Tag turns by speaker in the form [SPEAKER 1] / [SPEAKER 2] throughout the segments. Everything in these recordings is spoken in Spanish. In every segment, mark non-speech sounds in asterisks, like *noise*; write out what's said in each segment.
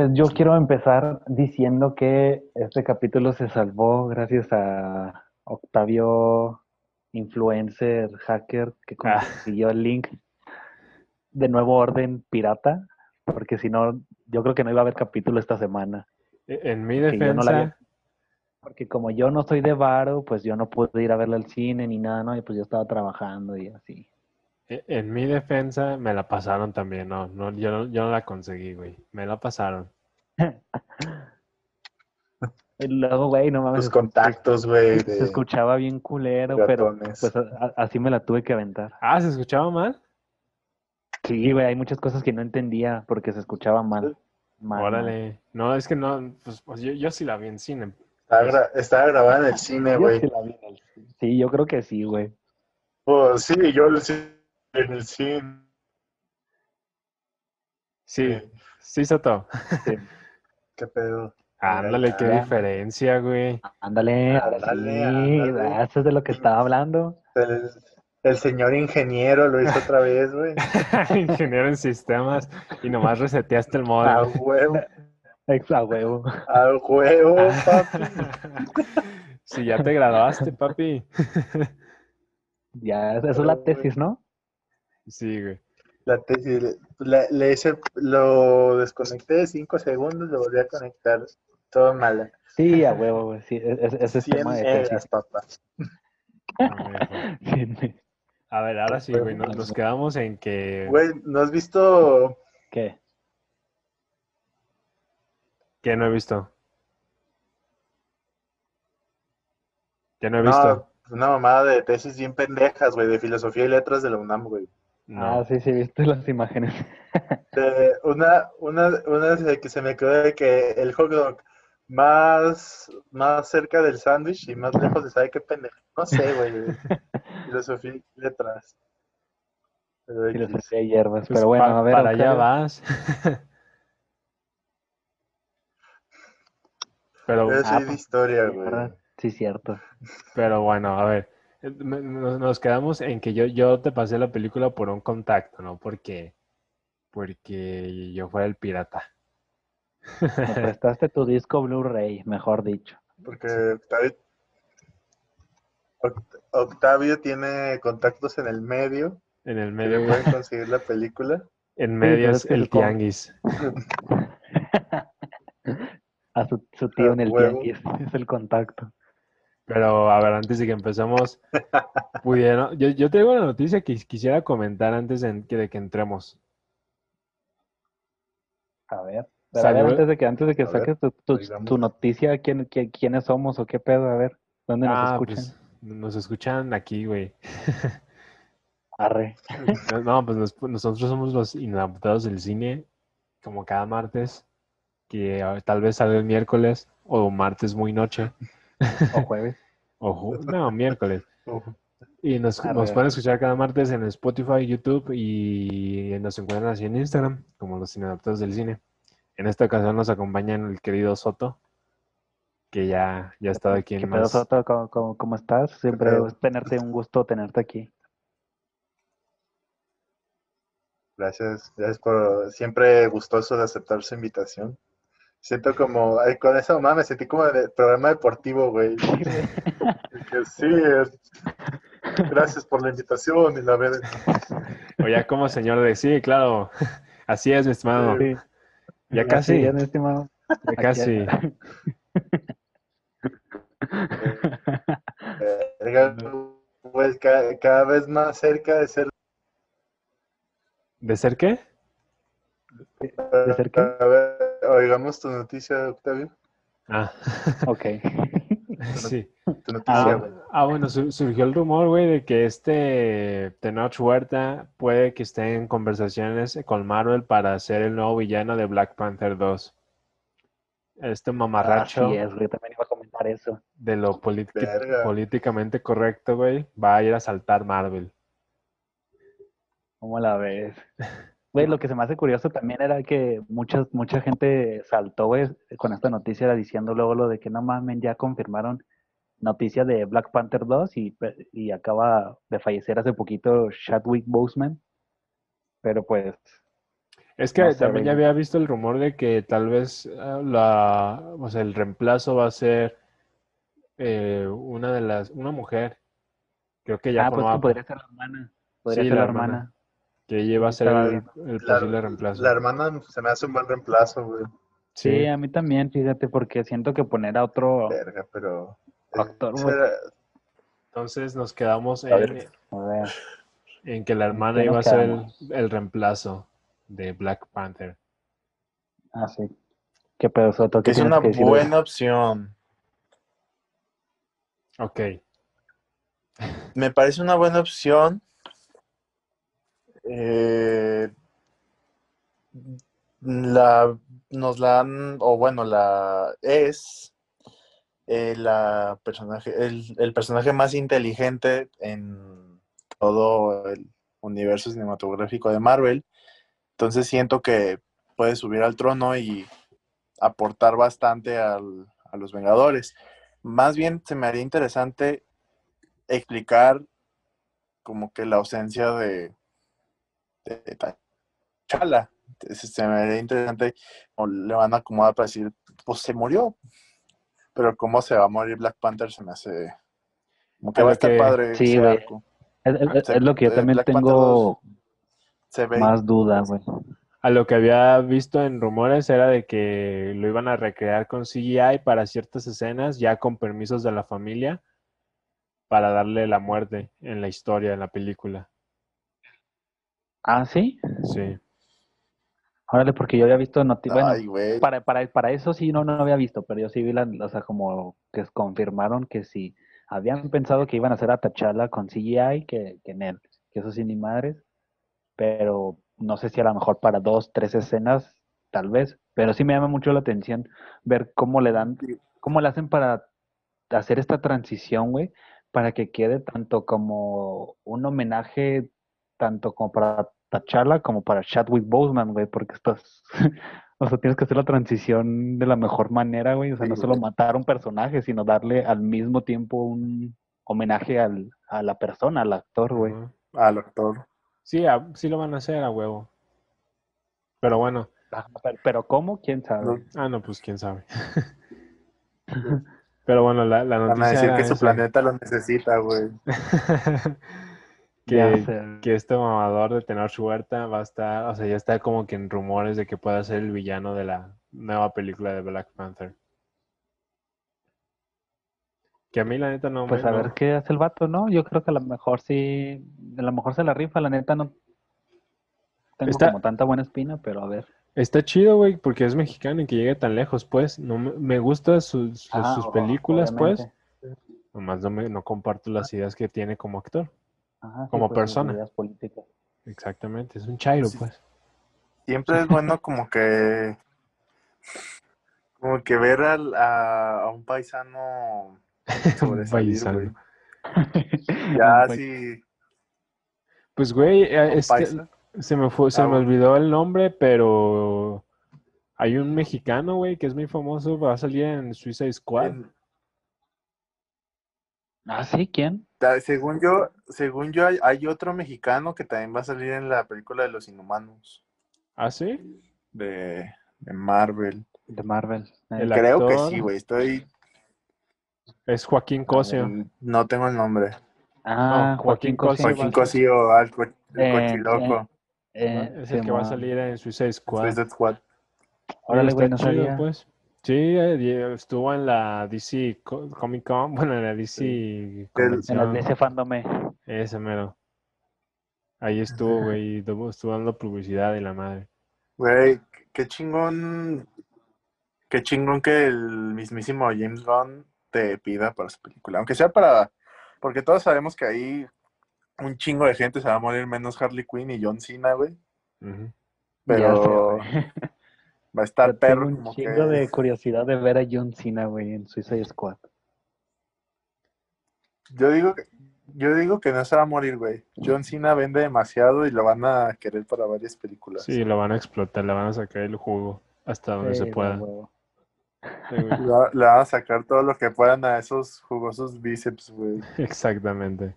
[SPEAKER 1] Pues yo quiero empezar diciendo que este capítulo se salvó gracias a Octavio, influencer, hacker, que
[SPEAKER 2] Ah.
[SPEAKER 1] consiguió el link de nuevo orden pirata, porque si no, yo creo que no iba a haber capítulo esta semana.
[SPEAKER 2] E- En mi defensa,
[SPEAKER 1] no la había- Porque como yo no soy de varo, pues yo no pude ir a verla al cine ni nada, ¿no? Y pues yo estaba trabajando y así.
[SPEAKER 2] E- en mi defensa me la pasaron también, no, no, yo no, yo no la conseguí, güey. Me la pasaron. *laughs*
[SPEAKER 1] Y luego, güey, no mames,
[SPEAKER 3] Tus
[SPEAKER 1] se-
[SPEAKER 3] contactos, güey,
[SPEAKER 1] se escuchaba bien culero, pero pues a- así me la tuve que aventar.
[SPEAKER 2] Ah, ¿se escuchaba mal?
[SPEAKER 1] Sí, güey, hay muchas cosas que no entendía porque se escuchaba mal. mal, mal.
[SPEAKER 2] Órale. No, es que no, pues, pues, yo, yo sí la vi en cine.
[SPEAKER 3] Estaba, gra- estaba grabada en el cine, güey.
[SPEAKER 1] sí. Sí, yo creo que sí, güey.
[SPEAKER 3] Pues sí, yo ci- en el cine.
[SPEAKER 2] Sí, sí, Soto.
[SPEAKER 1] Sí. *laughs*
[SPEAKER 3] ¿Qué pedo?
[SPEAKER 2] Ándale, qué diferencia, güey.
[SPEAKER 1] Ándale,
[SPEAKER 3] Ándale,
[SPEAKER 1] sí,
[SPEAKER 3] ándale.
[SPEAKER 1] eso es de lo que estaba hablando.
[SPEAKER 3] El, el señor ingeniero lo hizo otra vez, güey. *laughs*
[SPEAKER 2] Ingeniero en sistemas y nomás reseteaste el
[SPEAKER 3] A
[SPEAKER 2] modem.
[SPEAKER 3] huevo,
[SPEAKER 1] Ex a huevo.
[SPEAKER 3] a huevo, *laughs* papi.
[SPEAKER 2] Si ya te graduaste, papi.
[SPEAKER 1] Ya, eso es la tesis, ¿no?
[SPEAKER 2] Sí, güey.
[SPEAKER 3] La tesis, la- le hice, lo desconecté de 5 segundos, lo volví a conectar. Todo mal.
[SPEAKER 1] Sí, a huevo, güey. Sí, e- e- ese es
[SPEAKER 3] 100
[SPEAKER 1] tema de tesis.
[SPEAKER 3] papá. *laughs*
[SPEAKER 2] A ver, ahora sí, güey. Nos, nos quedamos en que.
[SPEAKER 3] Güey, ¿no has visto
[SPEAKER 1] ¿Qué?
[SPEAKER 2] Que no he visto. Que no he visto.
[SPEAKER 3] No, una mamada de tesis bien pendejas, güey, de filosofía y letras de la UNAM, güey.
[SPEAKER 2] No.
[SPEAKER 1] Ah, sí, sí, viste las imágenes. *laughs*
[SPEAKER 3] De una, una, una de que se me quedó de que el hot dog más, más cerca del sándwich y más lejos de sabe qué pendejo. No sé, güey. Filosofía *laughs* y letras.
[SPEAKER 1] Filosofía y hierbas.
[SPEAKER 2] Pues
[SPEAKER 1] Pero bueno, a ver.
[SPEAKER 2] para allá vas. *laughs* pero,
[SPEAKER 3] Yo soy
[SPEAKER 1] Ah,
[SPEAKER 3] de historia,
[SPEAKER 1] Sí,
[SPEAKER 3] güey.
[SPEAKER 1] Sí, cierto.
[SPEAKER 2] pero bueno, a ver. Nos, nos quedamos en que yo, yo te pasé la película por un contacto, ¿no? Porque, porque yo fuera el pirata.
[SPEAKER 1] Me prestaste tu disco Blu-ray, mejor dicho.
[SPEAKER 3] Porque Octavio, Oct- Octavio tiene contactos en el medio
[SPEAKER 2] En el medio,
[SPEAKER 3] pueden conseguir la película.
[SPEAKER 2] En medio es el tianguis. *laughs*
[SPEAKER 1] A su, su tío en el
[SPEAKER 3] huevo.
[SPEAKER 1] tianguis. Es el contacto.
[SPEAKER 2] Pero a ver, antes de que empecemos, *laughs* pudieron. Yo, yo tengo una noticia que quisiera comentar antes de, que- de que entremos.
[SPEAKER 1] A ver. Pero a ver, antes de que, antes de que
[SPEAKER 3] ver,
[SPEAKER 1] saques tu, tu- noticia, ¿quién, quién- quiénes somos o qué pedo? A ver, ¿dónde nos
[SPEAKER 2] Ah,
[SPEAKER 1] escuchan?
[SPEAKER 2] pues nos escuchan aquí, güey. *laughs*
[SPEAKER 1] Arre.
[SPEAKER 2] No, pues nos- nosotros somos los inadaptados del cine, como cada martes, que ah, tal vez salga el miércoles o martes muy noche.
[SPEAKER 1] O jueves. *laughs*
[SPEAKER 2] O ju- no, miércoles. Y nos, nos pueden escuchar cada martes en Spotify, YouTube y nos encuentran así en Instagram, como los inadaptados del cine. En esta ocasión nos acompaña el querido Soto, que ya, ya ha estado aquí
[SPEAKER 1] ¿Qué
[SPEAKER 2] en
[SPEAKER 1] pedo,
[SPEAKER 2] más.
[SPEAKER 1] Soto? ¿Cómo, cómo, cómo estás? Siempre es tenerte un gusto tenerte aquí.
[SPEAKER 3] Gracias, gracias por siempre gustoso de aceptar su invitación. Siento como, ay, con esa mamá me sentí como de programa deportivo, güey. *laughs* Que sí, es- gracias por la invitación y la verdad.
[SPEAKER 2] O ya como señor de sí, claro. Así es, mi estimado.
[SPEAKER 1] Sí.
[SPEAKER 2] Ya
[SPEAKER 1] Así
[SPEAKER 2] casi,
[SPEAKER 1] es, mi estimado.
[SPEAKER 2] ya casi.
[SPEAKER 3] Verga, Pues ca- cada, vez más cerca de ser.
[SPEAKER 2] ¿De ser qué?
[SPEAKER 1] ¿De ser qué?
[SPEAKER 3] A ver, oigamos tu noticia, Octavio.
[SPEAKER 2] Ah,
[SPEAKER 1] Ok.
[SPEAKER 2] sí.
[SPEAKER 3] Tu noticia,
[SPEAKER 1] Ah,
[SPEAKER 3] güey.
[SPEAKER 2] Ah, bueno, su- surgió el rumor, güey, de que este Tenoch Huerta puede que esté en conversaciones con Marvel para ser el nuevo villano de Black Panther 2. Este mamarracho
[SPEAKER 1] Así es, güey. También iba a comentar eso.
[SPEAKER 2] de lo políticamente correcto, güey, va a ir a saltar Marvel.
[SPEAKER 1] ¿Cómo la ves? *laughs* Güey, lo que se me hace curioso también era que mucha, mucha gente saltó, güey, con esta noticia era diciendo luego lo de que no mamen, ya confirmaron noticia de Black Panther 2 y, y acaba de fallecer hace poquito Chadwick Boseman. Pero pues,
[SPEAKER 2] Es que
[SPEAKER 1] No
[SPEAKER 2] también ya había visto el rumor de que tal vez eh, la, o sea, el reemplazo va a ser eh, una de las, una mujer. Creo que ya
[SPEAKER 1] ah, pues que podría ser la hermana. Podría
[SPEAKER 2] Sí,
[SPEAKER 1] ser
[SPEAKER 2] la
[SPEAKER 1] la
[SPEAKER 2] hermana.
[SPEAKER 1] hermana.
[SPEAKER 2] Que ella iba a ser el,
[SPEAKER 1] bien.
[SPEAKER 2] el
[SPEAKER 4] La,
[SPEAKER 2] posible reemplazo.
[SPEAKER 4] la hermana se me hace un buen reemplazo, güey.
[SPEAKER 1] Sí,
[SPEAKER 2] Sí.
[SPEAKER 1] a mí también, fíjate, porque siento que poner a otro
[SPEAKER 4] Verga, pero.
[SPEAKER 1] actor,
[SPEAKER 4] ese
[SPEAKER 1] güey.
[SPEAKER 4] era-
[SPEAKER 2] Entonces nos quedamos
[SPEAKER 4] A ver.
[SPEAKER 2] en,
[SPEAKER 1] A ver,
[SPEAKER 2] en que la hermana iba a ser el, reemplazo de Black Panther.
[SPEAKER 1] ah, sí. ¿Qué pedo, Soto? ¿Qué
[SPEAKER 3] Es una
[SPEAKER 1] que
[SPEAKER 3] buena opción.
[SPEAKER 2] Ok.
[SPEAKER 3] Me parece una buena opción. Eh, la, nos la han, o bueno, la es eh, personaje, el, el personaje más inteligente en todo el universo cinematográfico de Marvel. Entonces siento que puede subir al trono y aportar bastante al- a los Vengadores. Más bien se me haría interesante explicar como que la ausencia de, Entonces, se me haría interesante o le van a acomodar para decir, pues se murió. Pero cómo se va a morir Black Panther se me hace como que
[SPEAKER 2] A
[SPEAKER 3] va
[SPEAKER 2] lo
[SPEAKER 3] a estar
[SPEAKER 2] que-
[SPEAKER 3] padre
[SPEAKER 1] Sí,
[SPEAKER 3] ese
[SPEAKER 1] güey.
[SPEAKER 3] arco.
[SPEAKER 1] Es, es-
[SPEAKER 3] Se-
[SPEAKER 1] es lo que yo
[SPEAKER 3] eh,
[SPEAKER 1] también
[SPEAKER 3] Black
[SPEAKER 1] tengo
[SPEAKER 3] Se ve
[SPEAKER 1] más duda, güey.
[SPEAKER 2] A lo que había visto en rumores era de que lo iban a recrear con CGI para ciertas escenas, ya con permisos de la familia, para darle la muerte en la historia, en la película.
[SPEAKER 1] Ah, sí.
[SPEAKER 2] Sí.
[SPEAKER 1] Órale, porque yo había visto noticias. Bueno,
[SPEAKER 3] güey.
[SPEAKER 1] para, para, para eso sí no, no había visto, pero yo sí vi la, o sea, como que confirmaron que sí habían pensado que iban a hacer a T'Challa con CGI que, que en él, que eso sí ni madres, pero no sé si a lo mejor para dos, tres escenas, tal vez, pero sí me llama mucho la atención ver cómo le dan, cómo le hacen para hacer esta transición, güey, para que quede tanto como un homenaje, tanto como para T'Challa como para Chadwick Boseman, güey, porque estás, *laughs* o sea, tienes que hacer la transición de la mejor manera, güey, o sea,
[SPEAKER 4] Sí,
[SPEAKER 1] no solo
[SPEAKER 4] güey.
[SPEAKER 1] matar a un personaje, sino darle al mismo tiempo un homenaje al, a la persona, al actor, güey.
[SPEAKER 3] Al actor.
[SPEAKER 2] Sí, a- sí lo van a hacer a huevo. Pero bueno,
[SPEAKER 1] Ajá, Pero, pero ¿cómo? ¿Quién sabe?
[SPEAKER 3] No,
[SPEAKER 2] ah, no, pues quién sabe. *laughs* Pero bueno, la, la
[SPEAKER 3] Van a
[SPEAKER 2] noticia
[SPEAKER 3] decir
[SPEAKER 2] era
[SPEAKER 3] que su
[SPEAKER 2] esa.
[SPEAKER 3] planeta lo necesita, güey. *laughs*
[SPEAKER 2] Que, este mamador de Tenoch Huerta va a estar, o sea, ya está como que en rumores de que pueda ser el villano de la nueva película de Black Panther. Que a mí la neta no
[SPEAKER 1] Pues
[SPEAKER 2] me...
[SPEAKER 1] a
[SPEAKER 2] no-
[SPEAKER 1] ver qué hace el vato, ¿no? Yo creo que a lo mejor sí, a lo mejor se la rifa, la neta no tengo
[SPEAKER 2] Está-
[SPEAKER 1] como tanta buena espina, pero a ver.
[SPEAKER 2] Está chido, güey, porque es mexicano y que llegue tan lejos, pues. No me, gustan sus, sus-
[SPEAKER 1] Ah,
[SPEAKER 2] sus películas, pues.
[SPEAKER 1] obviamente.
[SPEAKER 2] Nomás no, me, no comparto las ideas que tiene como actor.
[SPEAKER 1] Ajá, sí,
[SPEAKER 2] como
[SPEAKER 1] pues,
[SPEAKER 2] persona.
[SPEAKER 1] ideas políticas.
[SPEAKER 2] Exactamente, es un chairo,
[SPEAKER 3] Sí.
[SPEAKER 2] pues.
[SPEAKER 3] Siempre es bueno como que como que ver al- a, a un paisano *laughs* sobresalir,
[SPEAKER 2] paisano. *laughs*
[SPEAKER 3] Ya sí,
[SPEAKER 2] Pues, güey,
[SPEAKER 3] un
[SPEAKER 2] este, se me fue, se
[SPEAKER 3] Ah,
[SPEAKER 2] me
[SPEAKER 3] bueno.
[SPEAKER 2] olvidó el nombre, pero hay un mexicano, güey, que es muy famoso, va a salir en Suicide Squad.
[SPEAKER 1] Ah, sí, ¿quién?
[SPEAKER 3] ta- según yo, según yo hay, hay otro mexicano que también va a salir en la película de los Inhumanos
[SPEAKER 2] ¿Ah, sí?
[SPEAKER 3] de, de Marvel.
[SPEAKER 1] De Marvel. Eh,
[SPEAKER 2] El
[SPEAKER 3] Creo que sí, güey. Estoy
[SPEAKER 2] es Joaquín Cosio.
[SPEAKER 3] no tengo el nombre.
[SPEAKER 1] ah,
[SPEAKER 2] no,
[SPEAKER 1] Joaquín
[SPEAKER 2] Joaquín
[SPEAKER 1] Cosio.
[SPEAKER 2] Cosio.
[SPEAKER 3] Joaquín Cosío, al co- el
[SPEAKER 1] Eh,
[SPEAKER 3] cochiloco.
[SPEAKER 1] Eh,
[SPEAKER 2] es el que va a salir en Suicide Squad.
[SPEAKER 3] Suicide Squad.
[SPEAKER 1] Órale, güey, no sabía.
[SPEAKER 2] pues. Sí, eh, estuvo en la DC Co- Comic Con, *laughs* bueno, en la DC
[SPEAKER 1] En
[SPEAKER 2] convención.
[SPEAKER 1] las de ese fandome.
[SPEAKER 2] Ese mero. Ahí estuvo, güey, estuvo dando publicidad y la madre.
[SPEAKER 3] Güey, qué chingón. Qué chingón que el mismísimo James Gunn te pida para su película. Aunque sea para. Porque todos sabemos que ahí un chingo de gente se va a morir, menos Harley Quinn y John Cena, güey. Pero
[SPEAKER 1] Ya sé, güey. *laughs*
[SPEAKER 3] va a estar
[SPEAKER 1] Yo tengo
[SPEAKER 3] perro
[SPEAKER 1] un
[SPEAKER 3] como
[SPEAKER 1] chingo
[SPEAKER 3] que.
[SPEAKER 1] de curiosidad de ver a John Cena, güey, en Suicide Squad.
[SPEAKER 3] Yo digo que. Yo digo que no se va a morir, güey. John Cena vende demasiado y lo van a querer para varias películas.
[SPEAKER 2] Sí, lo van a explotar, le van a sacar el jugo hasta donde
[SPEAKER 1] Sí,
[SPEAKER 2] se pueda. Sí, *laughs*
[SPEAKER 3] le van a sacar todo lo que puedan a esos jugosos bíceps, güey. *laughs*
[SPEAKER 2] Exactamente.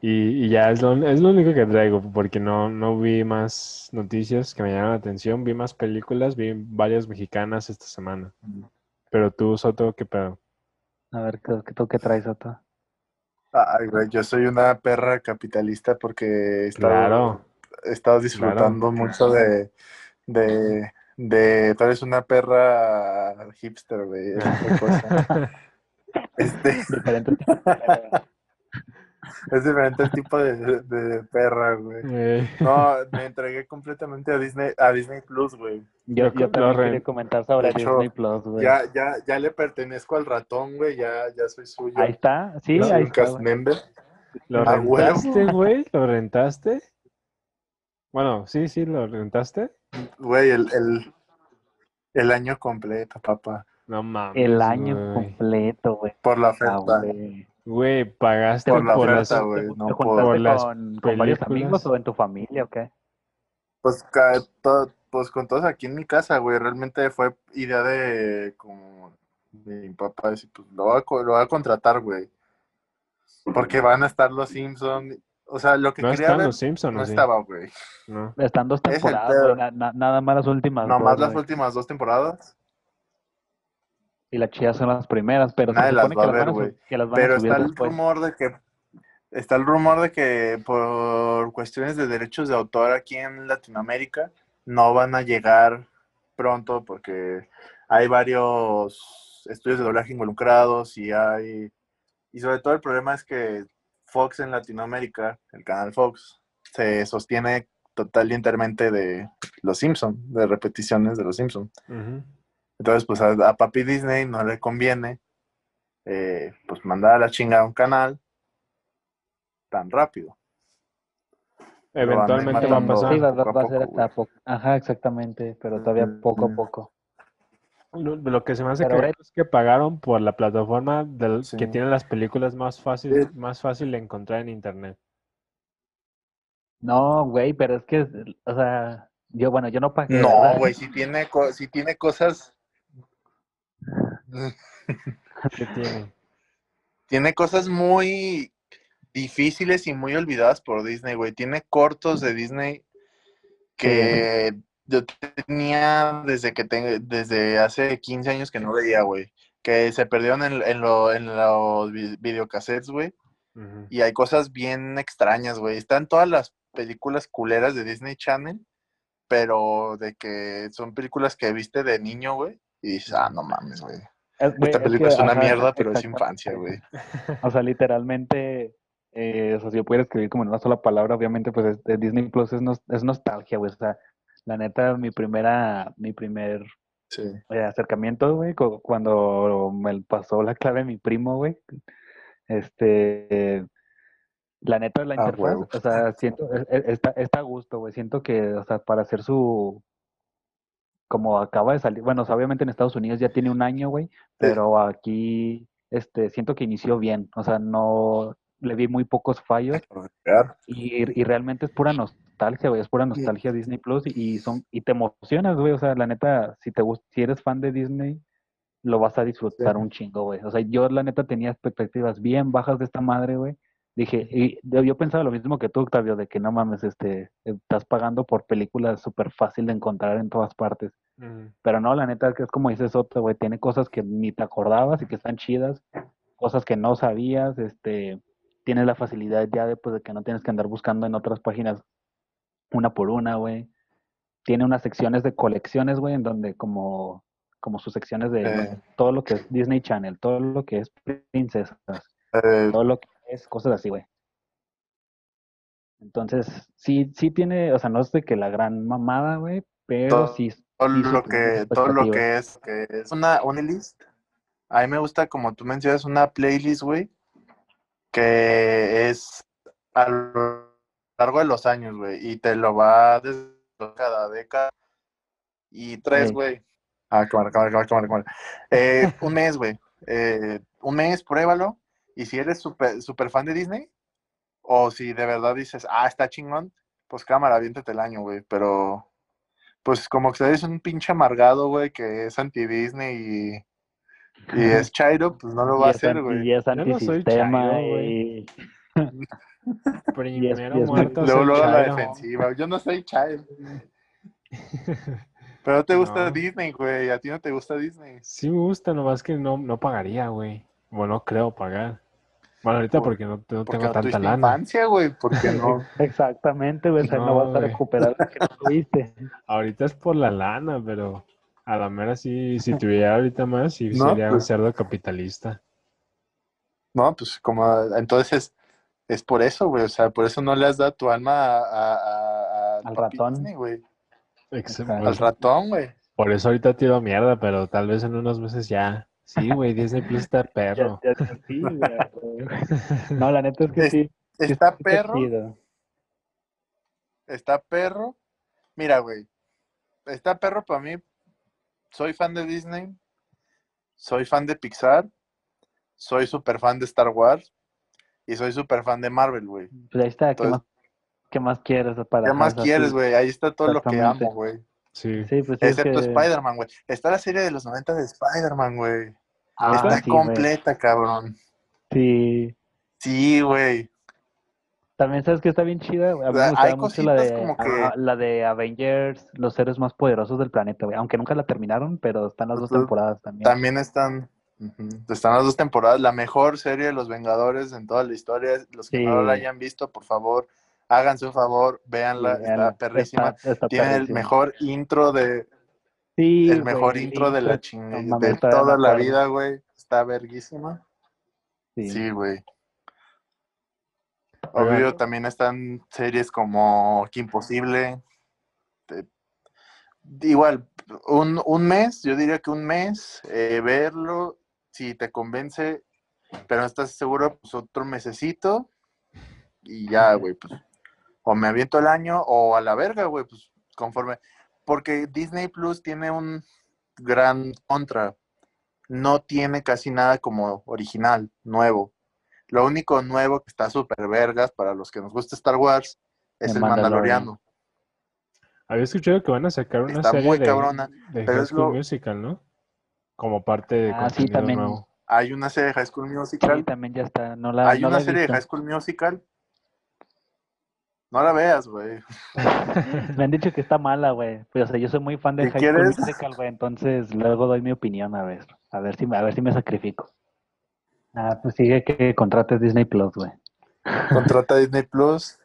[SPEAKER 2] Y, y ya es lo, es lo único que traigo, porque no, no vi más noticias que me llamaron la atención. Vi más películas, vi varias mexicanas esta semana. Pero tú, Soto, ¿qué pedo?
[SPEAKER 1] A ver, ¿qué, qué, tú qué traes, Otto?
[SPEAKER 3] Ay, güey, yo soy una perra capitalista porque he estado,
[SPEAKER 2] Claro.
[SPEAKER 3] he estado disfrutando mucho de, de, de, tú eres una perra hipster, güey, es *laughs* cosa. Este, *laughs* es diferente el tipo de, de perra, güey.
[SPEAKER 2] Eh,
[SPEAKER 3] No, me entregué completamente a Disney, a Disney Plus, güey.
[SPEAKER 1] Yo, yo
[SPEAKER 2] lo
[SPEAKER 1] también
[SPEAKER 2] re-
[SPEAKER 1] quería comentar sobre
[SPEAKER 3] De hecho,
[SPEAKER 1] Disney Plus, güey.
[SPEAKER 3] Ya, ya, ya le pertenezco al ratón, güey, ya, ya soy suyo.
[SPEAKER 1] Ahí está, sí, ahí está.
[SPEAKER 2] ¿Lo rentaste, güey? ¿Lo rentaste? Bueno, sí, sí, lo rentaste.
[SPEAKER 3] Güey, el, el, el año completo, papá.
[SPEAKER 2] No mames.
[SPEAKER 1] El año completo, güey.
[SPEAKER 3] Por la
[SPEAKER 1] Ah,
[SPEAKER 3] oferta.
[SPEAKER 1] Güey,
[SPEAKER 2] pagaste
[SPEAKER 3] Por la
[SPEAKER 2] por las...
[SPEAKER 3] oferta, güey.
[SPEAKER 1] ¿Te
[SPEAKER 3] No
[SPEAKER 1] te
[SPEAKER 3] por...
[SPEAKER 1] juntaste
[SPEAKER 2] por las
[SPEAKER 1] con, con varios amigos o en tu familia o qué?
[SPEAKER 3] Pues, pues con todos aquí en mi casa, güey. Realmente fue idea de como de mi papá decir, pues lo voy a, co- lo voy a contratar, güey. Porque van a estar los Simpsons. O sea, lo que
[SPEAKER 2] ¿No
[SPEAKER 3] quería
[SPEAKER 2] están
[SPEAKER 3] ver
[SPEAKER 2] los Simpsons
[SPEAKER 3] no
[SPEAKER 2] sí?
[SPEAKER 3] estaba, güey.
[SPEAKER 2] No.
[SPEAKER 1] Están dos temporadas, güey, na- na- nada más las últimas
[SPEAKER 3] Nomás
[SPEAKER 1] dos,
[SPEAKER 3] las últimas dos temporadas.
[SPEAKER 1] Y las chidas son las primeras, pero se
[SPEAKER 3] Nadie las
[SPEAKER 1] supone
[SPEAKER 3] va
[SPEAKER 1] que
[SPEAKER 3] a
[SPEAKER 1] las,
[SPEAKER 3] ver,
[SPEAKER 1] van a,
[SPEAKER 3] güey.
[SPEAKER 1] su- que las van a
[SPEAKER 3] Pero
[SPEAKER 1] subir
[SPEAKER 3] está el rumor de que está el rumor de que por cuestiones de derechos de autor aquí en Latinoamérica no van a llegar pronto porque hay varios estudios de doblaje involucrados y hay y sobre todo el problema es que Fox en Latinoamérica, el canal Fox, se sostiene total y enteramente de Los Simpson, de repeticiones de Los Simpson.
[SPEAKER 2] Ujú.
[SPEAKER 3] Entonces, pues a, a Papi Disney no le conviene eh, pues mandar a la chingada un canal tan rápido.
[SPEAKER 2] Eventualmente va a pasar.
[SPEAKER 1] Sí, va, va-
[SPEAKER 3] poco a
[SPEAKER 1] va a ser
[SPEAKER 3] poco,
[SPEAKER 1] hasta poco. Ajá, exactamente, pero todavía poco a poco.
[SPEAKER 2] Lo, lo que se me hace
[SPEAKER 1] Pero
[SPEAKER 2] que es que pagaron por la plataforma del,
[SPEAKER 3] Sí.
[SPEAKER 2] que tiene las películas más fácil,
[SPEAKER 3] Sí.
[SPEAKER 2] más fácil de encontrar en internet.
[SPEAKER 1] No, güey, pero es que, o sea, yo, bueno, yo no pagué.
[SPEAKER 3] No, güey, si tiene, co- sí tiene cosas. *laughs*
[SPEAKER 2] ¿Qué tiene?
[SPEAKER 3] Tiene cosas muy difíciles y muy olvidadas por Disney, güey. Tiene cortos de Disney que yo tenía desde que tengo, desde hace 15 años que no veía, güey. Que se perdieron en, en, lo- en los vi- videocassettes, güey. Y hay cosas bien extrañas, güey. Están todas las películas culeras de Disney Channel, pero de que son películas que viste de niño, güey. Y dices, ah, no mames, güey.
[SPEAKER 1] Es- güey,
[SPEAKER 3] Esta
[SPEAKER 1] es
[SPEAKER 3] película
[SPEAKER 1] que,
[SPEAKER 3] es una
[SPEAKER 1] ajá,
[SPEAKER 3] mierda, pero es infancia, güey. *laughs*
[SPEAKER 1] O sea, literalmente, eh, o sea, si yo pudiera escribir como en una sola palabra, obviamente, pues es- de Disney Plus es, nos- es nostalgia, güey. O sea, la neta, mi primera, mi primer
[SPEAKER 3] Sí.
[SPEAKER 1] eh, acercamiento, güey, cu- cuando me pasó la clave mi primo, güey. Este, la neta, la
[SPEAKER 3] Ah,
[SPEAKER 1] interfaz, o sea, siento, e- e- está, está a gusto, güey. Siento que, o sea, para hacer su, como acaba de salir, bueno, o sea, obviamente en Estados Unidos ya tiene un año, güey, pero aquí, este, siento que inició bien, o sea, no, le vi muy pocos fallos y, y realmente es pura nostalgia, güey, es pura nostalgia Disney Plus y, son y te emocionas, güey, o sea, la neta, si te gusta, si eres fan de Disney, lo vas a disfrutar
[SPEAKER 3] Sí.
[SPEAKER 1] un chingo, güey. O sea, yo la neta tenía expectativas bien bajas de esta madre, güey. Dije, y yo pensaba lo mismo que tú, Octavio, de que no mames, este, estás pagando por películas súper fácil de encontrar en todas partes.
[SPEAKER 2] Ujú.
[SPEAKER 1] Pero no, la neta que es como dices otro, güey, tiene cosas que ni te acordabas y que están chidas, cosas que no sabías, este, tienes la facilidad ya de, pues, de que no tienes que andar buscando en otras páginas una por una, güey. Tiene unas secciones de colecciones, güey, en donde como, como sus secciones de
[SPEAKER 3] Eh.
[SPEAKER 1] todo lo que es Disney Channel, todo lo que es princesas,
[SPEAKER 3] Eh,
[SPEAKER 1] todo lo que es cosas así, güey. Entonces, sí, sí tiene, o sea, no es de que la gran mamada, güey, pero
[SPEAKER 3] Todo-
[SPEAKER 1] sí,
[SPEAKER 3] todo
[SPEAKER 1] sí
[SPEAKER 3] lo que, todo lo que es, que es una, una list. A mí me gusta, como tú mencionas, una playlist, güey, que es a lo largo de los años, güey, y te lo va desde cada década. Y tres,
[SPEAKER 1] Ey.
[SPEAKER 3] güey. Ah, cámara, cámara, cámara, cámara, cámara. Eh, un mes, güey. Eh, un mes, pruébalo. Y si eres súper super fan de Disney, o si de verdad dices, ah, está chingón, pues cámara, aviéntate el año, güey. Pero, pues como que eres un pinche amargado, güey, que es anti-Disney y, y es Chairo, pues no lo va a hacer, güey.
[SPEAKER 1] Y es
[SPEAKER 2] Yo no
[SPEAKER 1] antisistema
[SPEAKER 2] chairo, güey. *laughs* *laughs* Primero
[SPEAKER 1] y es
[SPEAKER 2] muerto.
[SPEAKER 3] Luego, luego la
[SPEAKER 2] Chairo.
[SPEAKER 3] defensiva. Yo no soy child. *laughs* Pero no te gusta
[SPEAKER 2] No.
[SPEAKER 3] Disney, güey. A ti no te gusta Disney.
[SPEAKER 2] Sí me gusta, nomás que no, no pagaría, güey. Bueno, no creo pagar. Bueno, ahorita
[SPEAKER 3] Por-
[SPEAKER 2] porque no, no
[SPEAKER 3] Porque
[SPEAKER 2] tengo
[SPEAKER 3] no
[SPEAKER 2] tanta lana.
[SPEAKER 3] infancia, güey. Porque no. *laughs*
[SPEAKER 1] Exactamente, güey. O sea, no,
[SPEAKER 2] No,
[SPEAKER 1] vas a recuperar lo que no *laughs* tuviste.
[SPEAKER 2] Ahorita es por la lana, pero a la mera sí, si tuviera ahorita más, sí
[SPEAKER 3] No,
[SPEAKER 2] sería un
[SPEAKER 3] pues-
[SPEAKER 2] cerdo capitalista.
[SPEAKER 3] No, pues como entonces es por eso, güey. O sea, por eso no le has dado tu alma a, a- a-
[SPEAKER 1] Al ratón.
[SPEAKER 3] Disney, güey.
[SPEAKER 2] Ex-
[SPEAKER 1] Ajá.
[SPEAKER 3] Al ratón, güey.
[SPEAKER 2] por eso ahorita tiro mierda, pero tal vez en unos meses ya. Sí, güey, Disney Plus está perro.
[SPEAKER 1] Ya- ya- sí, güey. *laughs* No, la neta es que
[SPEAKER 3] Es-
[SPEAKER 1] sí.
[SPEAKER 3] Está perro, está perro. Mira, güey. Está perro para mí. Soy fan de Disney. Soy fan de Pixar. Soy súper fan de Star Wars. Y soy súper fan de Marvel, güey.
[SPEAKER 1] Pues ahí está. ¿Qué
[SPEAKER 3] Entonces-
[SPEAKER 1] más, qué más quieres para
[SPEAKER 3] ¿Qué más quieres, güey? Ahí está todo lo que amo, güey.
[SPEAKER 2] Sí.
[SPEAKER 1] Sí, pues es
[SPEAKER 3] Excepto
[SPEAKER 1] que...
[SPEAKER 3] Spider-Man, güey. Está la serie de los 90 de Spider-Man, güey.
[SPEAKER 1] Ah,
[SPEAKER 3] está
[SPEAKER 1] sí,
[SPEAKER 3] completa, cabrón.
[SPEAKER 1] Sí.
[SPEAKER 3] Sí, güey.
[SPEAKER 1] También sabes que está bien chida, güey. A mí
[SPEAKER 3] O sea,
[SPEAKER 1] me gustaba
[SPEAKER 3] hay
[SPEAKER 1] mucho la de,
[SPEAKER 3] como que-
[SPEAKER 1] la de Avengers, los seres más poderosos del planeta, güey. Aunque nunca la terminaron, pero están las dos temporadas también.
[SPEAKER 3] También están. Están las dos temporadas. La mejor serie de los Vengadores en toda la historia. Los que no la hayan visto, por favor, háganse un favor, véanla.
[SPEAKER 1] Sí,
[SPEAKER 3] está perrísima.
[SPEAKER 1] Está- está
[SPEAKER 3] Tiene el mejor intro de.
[SPEAKER 1] Sí,
[SPEAKER 3] el mejor
[SPEAKER 1] güey,
[SPEAKER 3] intro de la chingada. de toda la vida, güey. Está verguísima.
[SPEAKER 1] Sí.
[SPEAKER 3] Sí, güey. Obvio, también están series como Que Imposible. Igual, un, un mes, yo diría que un mes, eh, verlo, si te convence, pero no estás seguro, pues otro mesecito y ya, güey, pues o me aviento el año o a la verga, güey, pues conforme. Porque Disney Plus tiene un gran contra. No tiene casi nada como original, nuevo. Lo único nuevo que está súper vergas para los que nos gusta Star Wars es
[SPEAKER 1] El
[SPEAKER 3] el,
[SPEAKER 1] Mandalorian.
[SPEAKER 3] Mandaloriano.
[SPEAKER 2] Había escuchado que van a sacar una
[SPEAKER 3] Está
[SPEAKER 2] serie
[SPEAKER 3] muy
[SPEAKER 2] de,
[SPEAKER 3] cabrona,
[SPEAKER 2] de
[SPEAKER 3] pero
[SPEAKER 2] High
[SPEAKER 3] es
[SPEAKER 2] School
[SPEAKER 3] lo-
[SPEAKER 2] Musical, ¿no? Como parte de
[SPEAKER 1] Ah, sí, también.
[SPEAKER 2] nuevo.
[SPEAKER 3] Hay una serie de High School
[SPEAKER 1] Sí,
[SPEAKER 3] Musical.
[SPEAKER 1] también ya está. No la,
[SPEAKER 3] Hay
[SPEAKER 1] no
[SPEAKER 3] una serie de. High School Musical. No la veas, güey. *laughs*
[SPEAKER 1] Me han dicho que está mala, güey. Pues, o sea, yo soy muy fan de
[SPEAKER 3] ¿Qué
[SPEAKER 1] High School
[SPEAKER 3] quieres?
[SPEAKER 1] Musical, güey. Entonces, luego doy mi opinión, a ver. A ver si me, a ver si me sacrifico. Ah, pues sigue que contrates Disney Plus, güey.
[SPEAKER 3] Contrata a Disney Plus.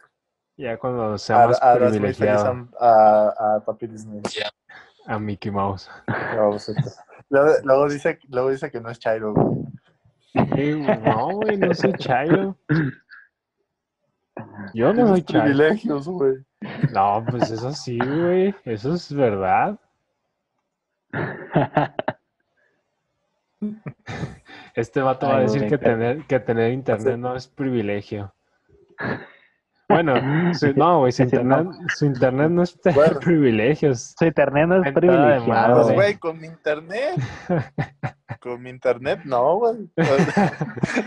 [SPEAKER 2] Ya cuando sea más
[SPEAKER 3] Harás muy feliz
[SPEAKER 2] privilegiado
[SPEAKER 3] a, a, a Papi Disney.
[SPEAKER 2] a Mickey Mouse. *laughs*
[SPEAKER 3] Esto. Luego, luego dice, luego dice que no es Chairo, güey.
[SPEAKER 2] Sí, no, güey, no soy Chairo. *laughs* Yo no soy Chairo.
[SPEAKER 3] privilegios, güey.
[SPEAKER 2] No, pues eso sí, güey. Eso es verdad. *laughs* Este vato va a decir que tener, que tener internet no es privilegio. Bueno, *laughs* su- no, güey, su internet, su internet no es tener
[SPEAKER 3] Bueno. *laughs*
[SPEAKER 2] privilegios.
[SPEAKER 1] Su internet no es privilegiado.
[SPEAKER 3] Pues,
[SPEAKER 1] güey.
[SPEAKER 3] con mi internet. *laughs* Con mi internet, no, güey.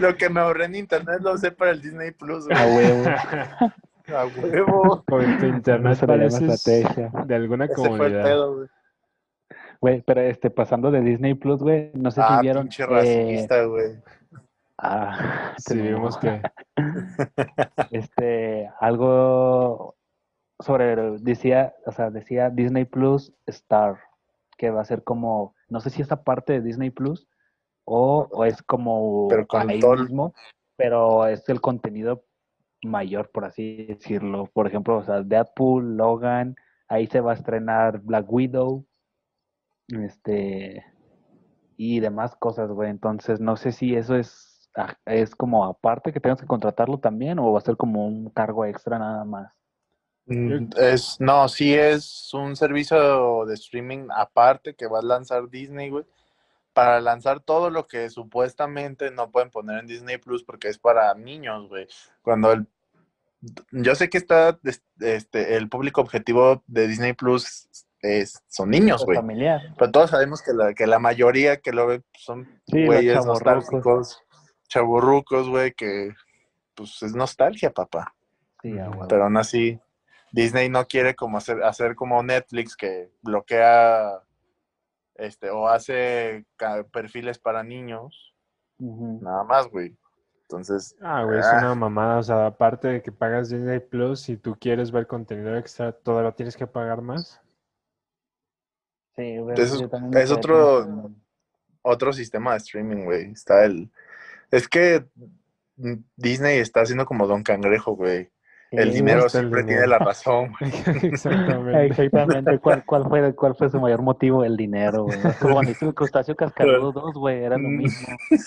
[SPEAKER 3] Lo que me ahorré en internet lo usé para el Disney Plus, güey.
[SPEAKER 1] A huevo.
[SPEAKER 3] A huevo.
[SPEAKER 2] Con tu internet pareces
[SPEAKER 1] estrategia.
[SPEAKER 2] de alguna
[SPEAKER 3] Ese fue el
[SPEAKER 2] comunidad.
[SPEAKER 3] pedo, güey.
[SPEAKER 1] Güey, pero este, pasando de Disney Plus, güey, no sé
[SPEAKER 3] Ah,
[SPEAKER 1] si vieron.
[SPEAKER 3] pinche racista, güey.
[SPEAKER 1] Ah, *laughs*
[SPEAKER 2] Sí,
[SPEAKER 1] te mamó.
[SPEAKER 2] vimos que *laughs*
[SPEAKER 1] este, algo sobre, decía, o sea, decía Disney Plus Star, que va a ser como, no sé si esta parte de Disney Plus o, o es como
[SPEAKER 3] Pero con
[SPEAKER 1] ahí
[SPEAKER 3] todo
[SPEAKER 1] mismo, pero es el contenido mayor, por así decirlo. Por ejemplo, o sea, Deadpool, Logan, ahí se va a estrenar Black Widow, este, y demás cosas, güey. Entonces, no sé si eso es, es como aparte que tengas que contratarlo también o va a ser como un cargo extra nada más.
[SPEAKER 3] Mm, Es, no, sí es un servicio de streaming aparte que va a lanzar Disney, güey, para lanzar todo lo que supuestamente no pueden poner en Disney Plus porque es para niños, güey. Cuando el, yo sé que está, este, el público objetivo de Disney Plus es, son niños, güey.
[SPEAKER 1] familiar.
[SPEAKER 3] Pero todos sabemos que la, que la mayoría que lo ve pues, son güeyes nostálgicos, chaburrucos, güey, que pues es nostalgia, papá.
[SPEAKER 1] Sí, a huevo.
[SPEAKER 3] Pero aún así, Disney no quiere como hacer, hacer como Netflix que bloquea este o hace perfiles para niños. Nada más, güey. Entonces,
[SPEAKER 2] Ah, güey, es
[SPEAKER 3] Ah.
[SPEAKER 2] una mamada. O sea, aparte de que pagas Disney Plus, si tú quieres ver contenido extra, todavía tienes que pagar más.
[SPEAKER 1] Sí, güey,
[SPEAKER 3] es- es otro- otro sistema de streaming, güey. Está el. Es que mm, Disney está haciendo como Don Cangrejo, güey. El dinero
[SPEAKER 2] el
[SPEAKER 3] siempre tiene la razón, güey. *laughs*
[SPEAKER 2] Exactamente.
[SPEAKER 1] Exactamente, ¿cuál, cuál, fue, ¿cuál fue su mayor motivo? El dinero, güey. *laughs* Como el crustáceo cascarudo 2, güey, era lo mismo. *laughs*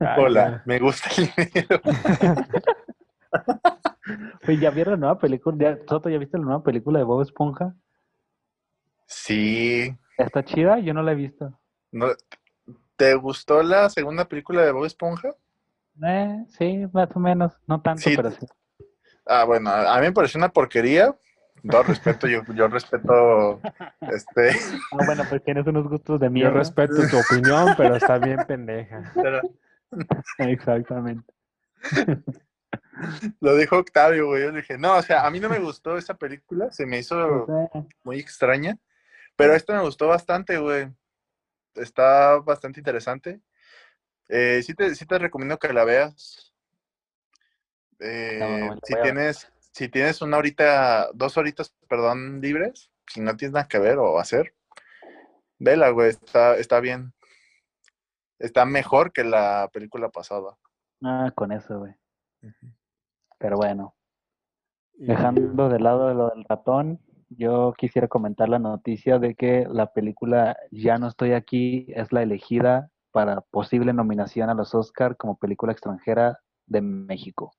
[SPEAKER 2] Ay,
[SPEAKER 3] Hola, me gusta el dinero.
[SPEAKER 1] Oye, ¿ya vieron la nueva película? ¿Ya, Soto, ¿ya viste la nueva película de Bob Esponja?
[SPEAKER 3] Sí.
[SPEAKER 1] ¿Está chida? Yo no la he visto.
[SPEAKER 3] ¿No- ¿Te gustó la segunda película de Bob Esponja?
[SPEAKER 1] Eh, sí, más o menos. No tanto,
[SPEAKER 3] Sí.
[SPEAKER 1] pero sí.
[SPEAKER 3] Ah, bueno, a mí me pareció una porquería. Todo respeto, yo, yo respeto *laughs* este.
[SPEAKER 1] Ah, bueno, pues tienes unos gustos de
[SPEAKER 2] Yo
[SPEAKER 1] mierda.
[SPEAKER 2] respeto tu opinión, pero está bien pendeja. *laughs*
[SPEAKER 1] Exactamente.
[SPEAKER 3] Lo dijo Octavio, güey. Yo le dije, no, o sea, a mí no me gustó esa película, se me hizo muy extraña, pero esta me gustó bastante, güey. Está bastante interesante. Eh, sí, te, sí te recomiendo que la veas. Eh,
[SPEAKER 1] No, no, la
[SPEAKER 3] si tienes, si tienes una horita, dos horitas, perdón, libres, si no tienes nada que ver o hacer, vela, güey, está, está bien. Está mejor que la película pasada.
[SPEAKER 1] Ah, con eso, güey. Pero bueno, dejando de lado lo del ratón, yo quisiera comentar la noticia de que la película Ya no estoy aquí es la elegida para posible nominación a los Oscar como película extranjera de México.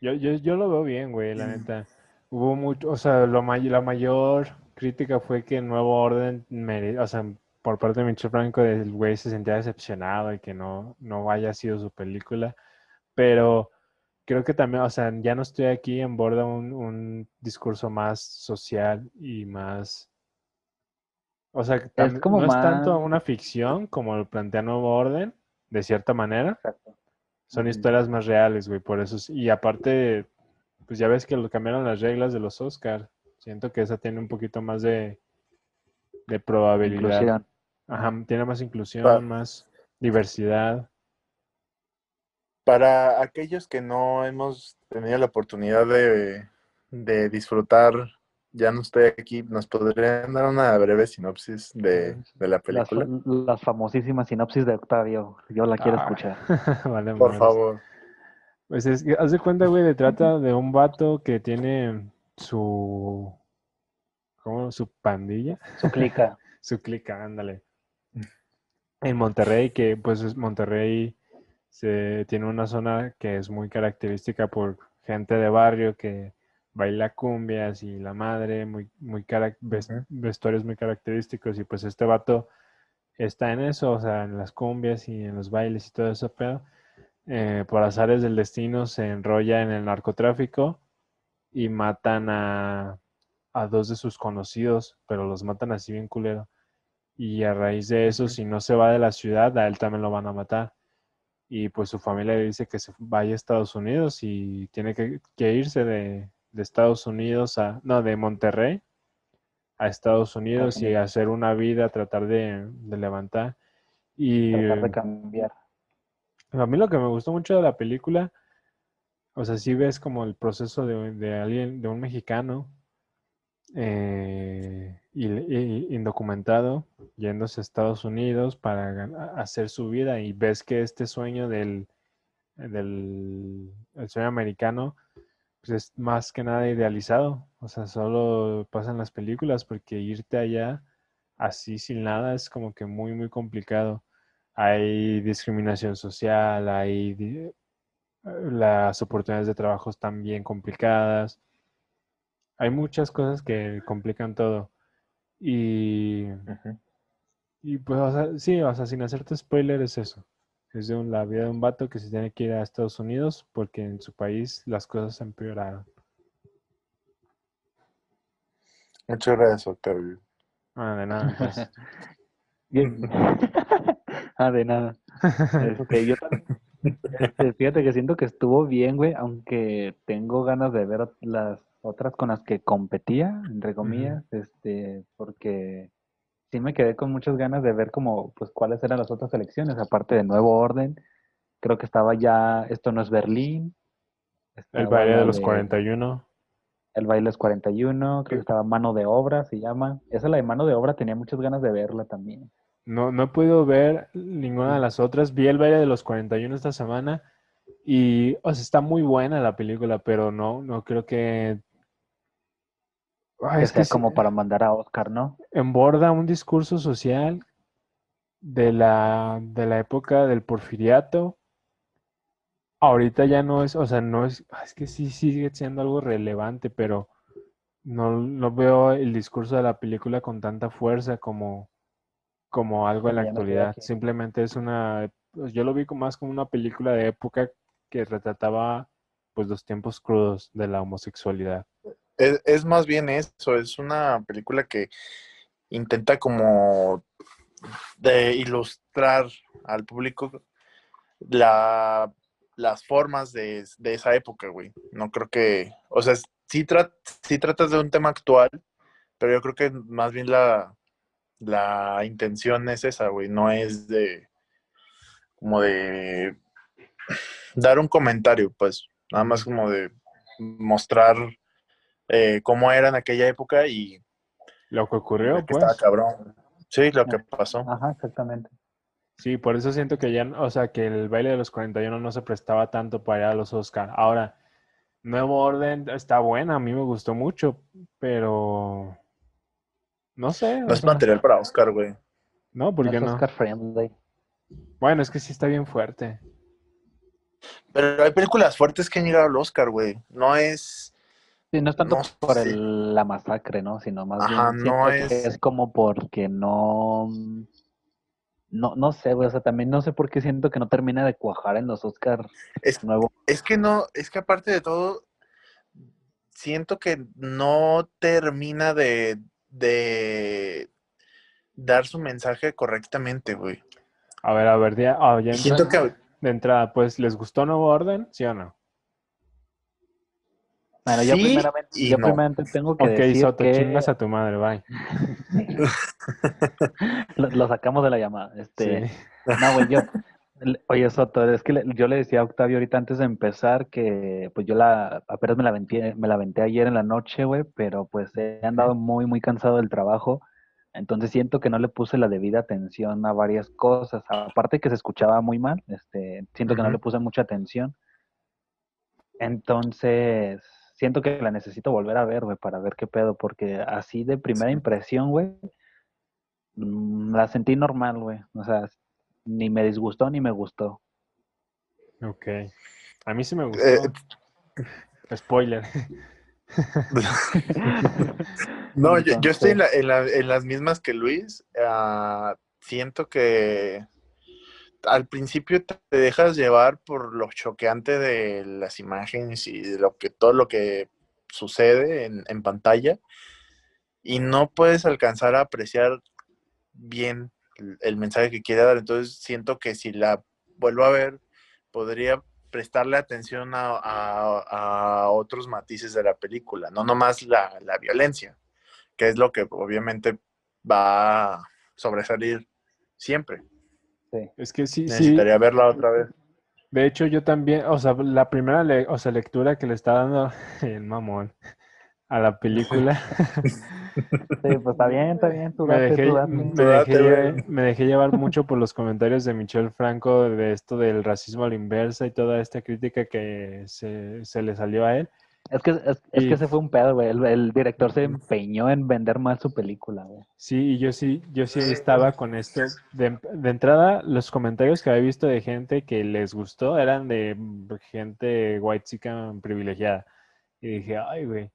[SPEAKER 2] Yo, yo, yo lo veo bien, güey,
[SPEAKER 3] Mm.
[SPEAKER 2] la neta. Hubo mucho, o sea, lo may- la mayor crítica fue que Nuevo Orden, mere- o sea, por parte de Michel Franco, el güey se sentía decepcionado y que no, no haya sido su película. Pero creo que también, o sea, ya no estoy aquí en borda un, un discurso más social y más... O sea,
[SPEAKER 1] como
[SPEAKER 2] no es tanto una ficción como lo plantea Nuevo Orden, de cierta manera.
[SPEAKER 1] Exacto.
[SPEAKER 2] Son historias más reales, güey, por eso. es- Y aparte, pues ya ves que lo cambiaron las reglas de los Oscar. Siento que esa tiene un poquito más de, de probabilidad.
[SPEAKER 1] Inclusión.
[SPEAKER 2] Ajá, tiene más inclusión, más diversidad.
[SPEAKER 3] Para aquellos que no hemos tenido la oportunidad de, de disfrutar, ya no estoy aquí, ¿nos podrían dar una breve sinopsis de, de la
[SPEAKER 1] Las,
[SPEAKER 3] película?
[SPEAKER 1] las famosísimas sinopsis de Octavio. Yo la quiero
[SPEAKER 2] Ah.
[SPEAKER 1] escuchar. *laughs*
[SPEAKER 2] Vale,
[SPEAKER 3] Por favor.
[SPEAKER 2] Pues es que, haz de cuenta, güey, de trata de un vato que tiene su... ¿Cómo? Su pandilla.
[SPEAKER 1] Su clica. *laughs*
[SPEAKER 2] Su clica, ándale. En Monterrey, que pues es- Monterrey se, tiene una zona que es muy característica por gente de barrio que baila cumbias y la madre, muy, muy vestuarios muy característicos. Y pues este vato está en eso, o sea, en las cumbias y en los bailes y todo eso, pero por azares del destino se enrolla en el narcotráfico y matan a, a dos de sus conocidos, pero los matan así bien culero. Y a raíz de eso, si no se va de la ciudad, a él también lo van a matar. Y pues su familia le dice que se vaya a Estados Unidos y tiene que, que irse de, de Estados Unidos a, no, de Monterrey a Estados Unidos y hacer una vida, tratar de, de levantar. Y
[SPEAKER 1] Tratar de cambiar.
[SPEAKER 2] a mí lo que me gustó mucho de la película, o sea, sí ves como el proceso de, de alguien, de un mexicano eh, indocumentado yéndose a Estados Unidos para hacer su vida y ves que este sueño del, del el sueño americano pues es más que nada idealizado, o sea, solo pasan las películas porque irte allá así sin nada es como que muy, muy complicado hay discriminación social, hay di- las oportunidades de trabajo están bien complicadas. Hay muchas cosas que complican todo. Y, y pues, o sea, sí, o sea, sin hacerte spoiler es eso. Es de un- la vida de un vato que se tiene que ir a Estados Unidos porque en su país las cosas empeoraron.
[SPEAKER 3] Muchas gracias, Octavio.
[SPEAKER 2] Ah, de nada, pues. *laughs*
[SPEAKER 1] Bien. *laughs* ah, de nada. Este, yo también. *laughs* este, fíjate que siento que estuvo bien, güey, aunque tengo ganas de ver las otras con las que competía, entre comillas, este, porque sí me quedé con muchas ganas de ver como, pues, cuáles eran las otras selecciones, aparte de Nuevo Orden. Creo que estaba ya, esto no es Berlín.
[SPEAKER 2] El baile de los 41.
[SPEAKER 1] El baile de los 41, creo que estaba Mano de Obra, se llama. Esa, la de Mano de Obra, tenía muchas ganas de verla también.
[SPEAKER 2] No, no he podido ver ninguna de las otras. Vi el baile de los 41 esta semana y, o sea, está muy buena la película, pero no, no creo que... Ay,
[SPEAKER 1] que
[SPEAKER 2] es
[SPEAKER 1] sea
[SPEAKER 2] que
[SPEAKER 1] como para mandar a Oscar, ¿no?
[SPEAKER 2] emborda un discurso social de la, de la época del porfiriato. Ahorita ya no es, o sea, no es, ah, es que sí sigue siendo algo relevante, pero no, no veo el discurso de la película con tanta fuerza como, como algo en la
[SPEAKER 1] no
[SPEAKER 2] actualidad. Simplemente es una, pues, yo lo vi como- más como una película de época que retrataba pues los tiempos crudos de la homosexualidad.
[SPEAKER 3] Es, es más bien eso, es una película que intenta como de ilustrar al público la, las formas de, de esa época, güey. No creo que, o sea, sí, sí tratas de un tema actual, pero yo creo que más bien la, la intención es esa, güey, no es de como de dar un comentario, pues, nada más como de mostrar eh, cómo era en aquella época y
[SPEAKER 2] Lo que ocurrió,
[SPEAKER 3] que
[SPEAKER 2] pues.
[SPEAKER 3] estaba cabrón. Sí, lo que pasó.
[SPEAKER 1] Ajá, exactamente.
[SPEAKER 2] Sí, por eso siento que ya, o sea, que el baile de los 41 no se prestaba tanto para ir a los Oscar. Ahora, Nuevo Orden está buena, a mí me gustó mucho, pero no sé,
[SPEAKER 3] No es
[SPEAKER 2] sea,
[SPEAKER 3] material para Oscar, güey.
[SPEAKER 2] no, ¿por
[SPEAKER 1] No es
[SPEAKER 2] no?
[SPEAKER 1] Oscar friendly.
[SPEAKER 2] Bueno, es que sí está bien fuerte.
[SPEAKER 3] Pero hay películas fuertes que han llegado al Oscar, güey. No es.
[SPEAKER 1] Sí, no es tanto
[SPEAKER 3] No
[SPEAKER 1] por
[SPEAKER 3] sé.
[SPEAKER 1] el- la masacre, ¿no? Sino más
[SPEAKER 3] Ajá,
[SPEAKER 1] bien
[SPEAKER 3] no
[SPEAKER 1] siento que
[SPEAKER 3] es-
[SPEAKER 1] es como porque no... No, no sé, güey, o sea, también no sé por qué siento que no termina de cuajar en los Oscar
[SPEAKER 3] Es,
[SPEAKER 1] nuevo.
[SPEAKER 3] es que no, es que aparte de todo, siento que no termina de, de dar su mensaje correctamente, güey.
[SPEAKER 2] A ver, a ver, ya, ah, ya
[SPEAKER 3] siento que
[SPEAKER 2] de entrada, pues, ¿les gustó Nuevo Orden? ¿Sí o no?
[SPEAKER 1] Bueno, yo
[SPEAKER 3] sí
[SPEAKER 1] primeramente, yo
[SPEAKER 3] no.
[SPEAKER 1] primeramente tengo que
[SPEAKER 2] Ok,
[SPEAKER 1] decir
[SPEAKER 2] Soto,
[SPEAKER 1] que
[SPEAKER 2] chingas a tu madre, bye. *laughs*
[SPEAKER 1] lo, lo sacamos de la llamada. Este,
[SPEAKER 2] Sí.
[SPEAKER 1] No, güey, yo. Oye, Soto, es que le- yo le decía a Octavio ahorita antes de empezar que pues yo la apenas me la aventé, me la aventé ayer en la noche, güey, pero pues he andado muy, muy cansado del trabajo. Entonces siento que no le puse la debida atención a varias cosas. Aparte que se escuchaba muy mal, este, siento que no le puse mucha atención. Entonces, siento que la necesito volver a ver, güey, para ver qué pedo, porque así de primera impresión, güey, mm, la sentí normal, güey. O sea, ni me disgustó ni me gustó.
[SPEAKER 2] Ok. A mí sí me gustó.
[SPEAKER 3] Eh,
[SPEAKER 2] Spoiler. *laughs* *laughs*
[SPEAKER 3] No, yo, yo estoy en, la-
[SPEAKER 1] Entonces-
[SPEAKER 3] en la- en las mismas que Luis. Ah, siento que al principio te dejas llevar por lo choqueante de las imágenes y de lo que todo lo que sucede en, pantalla y no puedes alcanzar a apreciar bien el, mensaje que quiere dar. Entonces siento que si la vuelvo a ver, podría prestarle atención a, a- a otros matices de la película, no nomás la, la violencia, que es lo que obviamente va a sobresalir siempre.
[SPEAKER 1] Sí.
[SPEAKER 2] Es que sí, sí.
[SPEAKER 3] Necesitaría verla otra vez.
[SPEAKER 2] De hecho, yo también, o sea, la primera le- o sea, lectura que le está dando *laughs* el mamón a la película,
[SPEAKER 1] Sí, pues está bien, está bien, tú
[SPEAKER 2] me dejé,
[SPEAKER 1] tú date.
[SPEAKER 2] me,
[SPEAKER 3] Tú date,
[SPEAKER 2] dejé, me dejé llevar mucho por los comentarios de Michel Franco de esto del racismo a la inversa y toda esta crítica que se, se le salió a él.
[SPEAKER 1] Es que, es, es
[SPEAKER 2] Y-
[SPEAKER 1] que ese fue un pedo, güey. El, el director se empeñó en vender mal su película, güey.
[SPEAKER 2] Sí, y yo sí, yo sí estaba con esto. De, de entrada, los comentarios que había visto de gente que les gustó eran de gente white chica privilegiada. Y dije, ay, güey.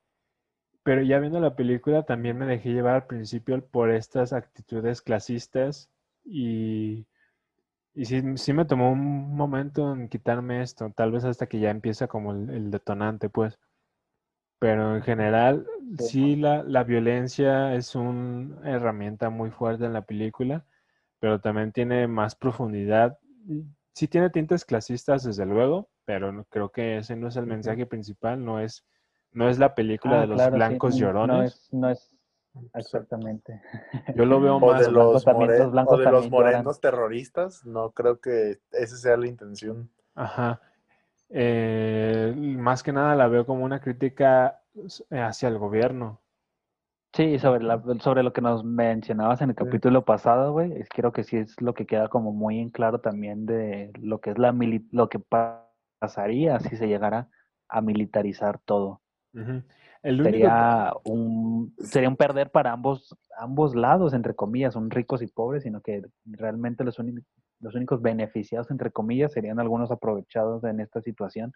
[SPEAKER 2] Pero ya viendo la película también me dejé llevar al principio por estas actitudes clasistas y, y sí, sí me tomó un momento en quitarme esto, tal vez hasta que ya empieza como el, el detonante, pues. Pero en general,
[SPEAKER 1] Sí.
[SPEAKER 2] sí, la, la violencia es una herramienta muy fuerte en la película, pero también tiene más profundidad. Sí tiene tintes clasistas, desde luego, pero no- creo que ese no es el mensaje principal, no es, no es la película
[SPEAKER 1] Ah,
[SPEAKER 2] de los
[SPEAKER 1] claro, sí,
[SPEAKER 2] blancos
[SPEAKER 1] no-
[SPEAKER 2] llorones.
[SPEAKER 1] No es, no es, Exactamente.
[SPEAKER 2] Yo lo veo *laughs*
[SPEAKER 3] O
[SPEAKER 2] más.
[SPEAKER 3] de los,
[SPEAKER 1] también-
[SPEAKER 3] more-
[SPEAKER 1] los blancos
[SPEAKER 3] o de los
[SPEAKER 1] lloran.
[SPEAKER 3] morenos terroristas, no creo que esa sea la intención.
[SPEAKER 2] Ajá. Eh, más que nada la veo como una crítica eh, hacia el gobierno.
[SPEAKER 1] Sí, sobre, la, sobre lo que nos mencionabas en el
[SPEAKER 3] Sí.
[SPEAKER 1] capítulo pasado, güey, es- creo que sí es lo que queda como muy en claro también de lo que es la mili- lo que pa- pasaría si se llegara a militarizar todo.
[SPEAKER 2] El único,
[SPEAKER 1] Sería un sería un perder para ambos ambos lados, entre comillas, son ricos y pobres, sino que realmente los únicos los únicos beneficiados, entre comillas, serían algunos aprovechados en esta situación,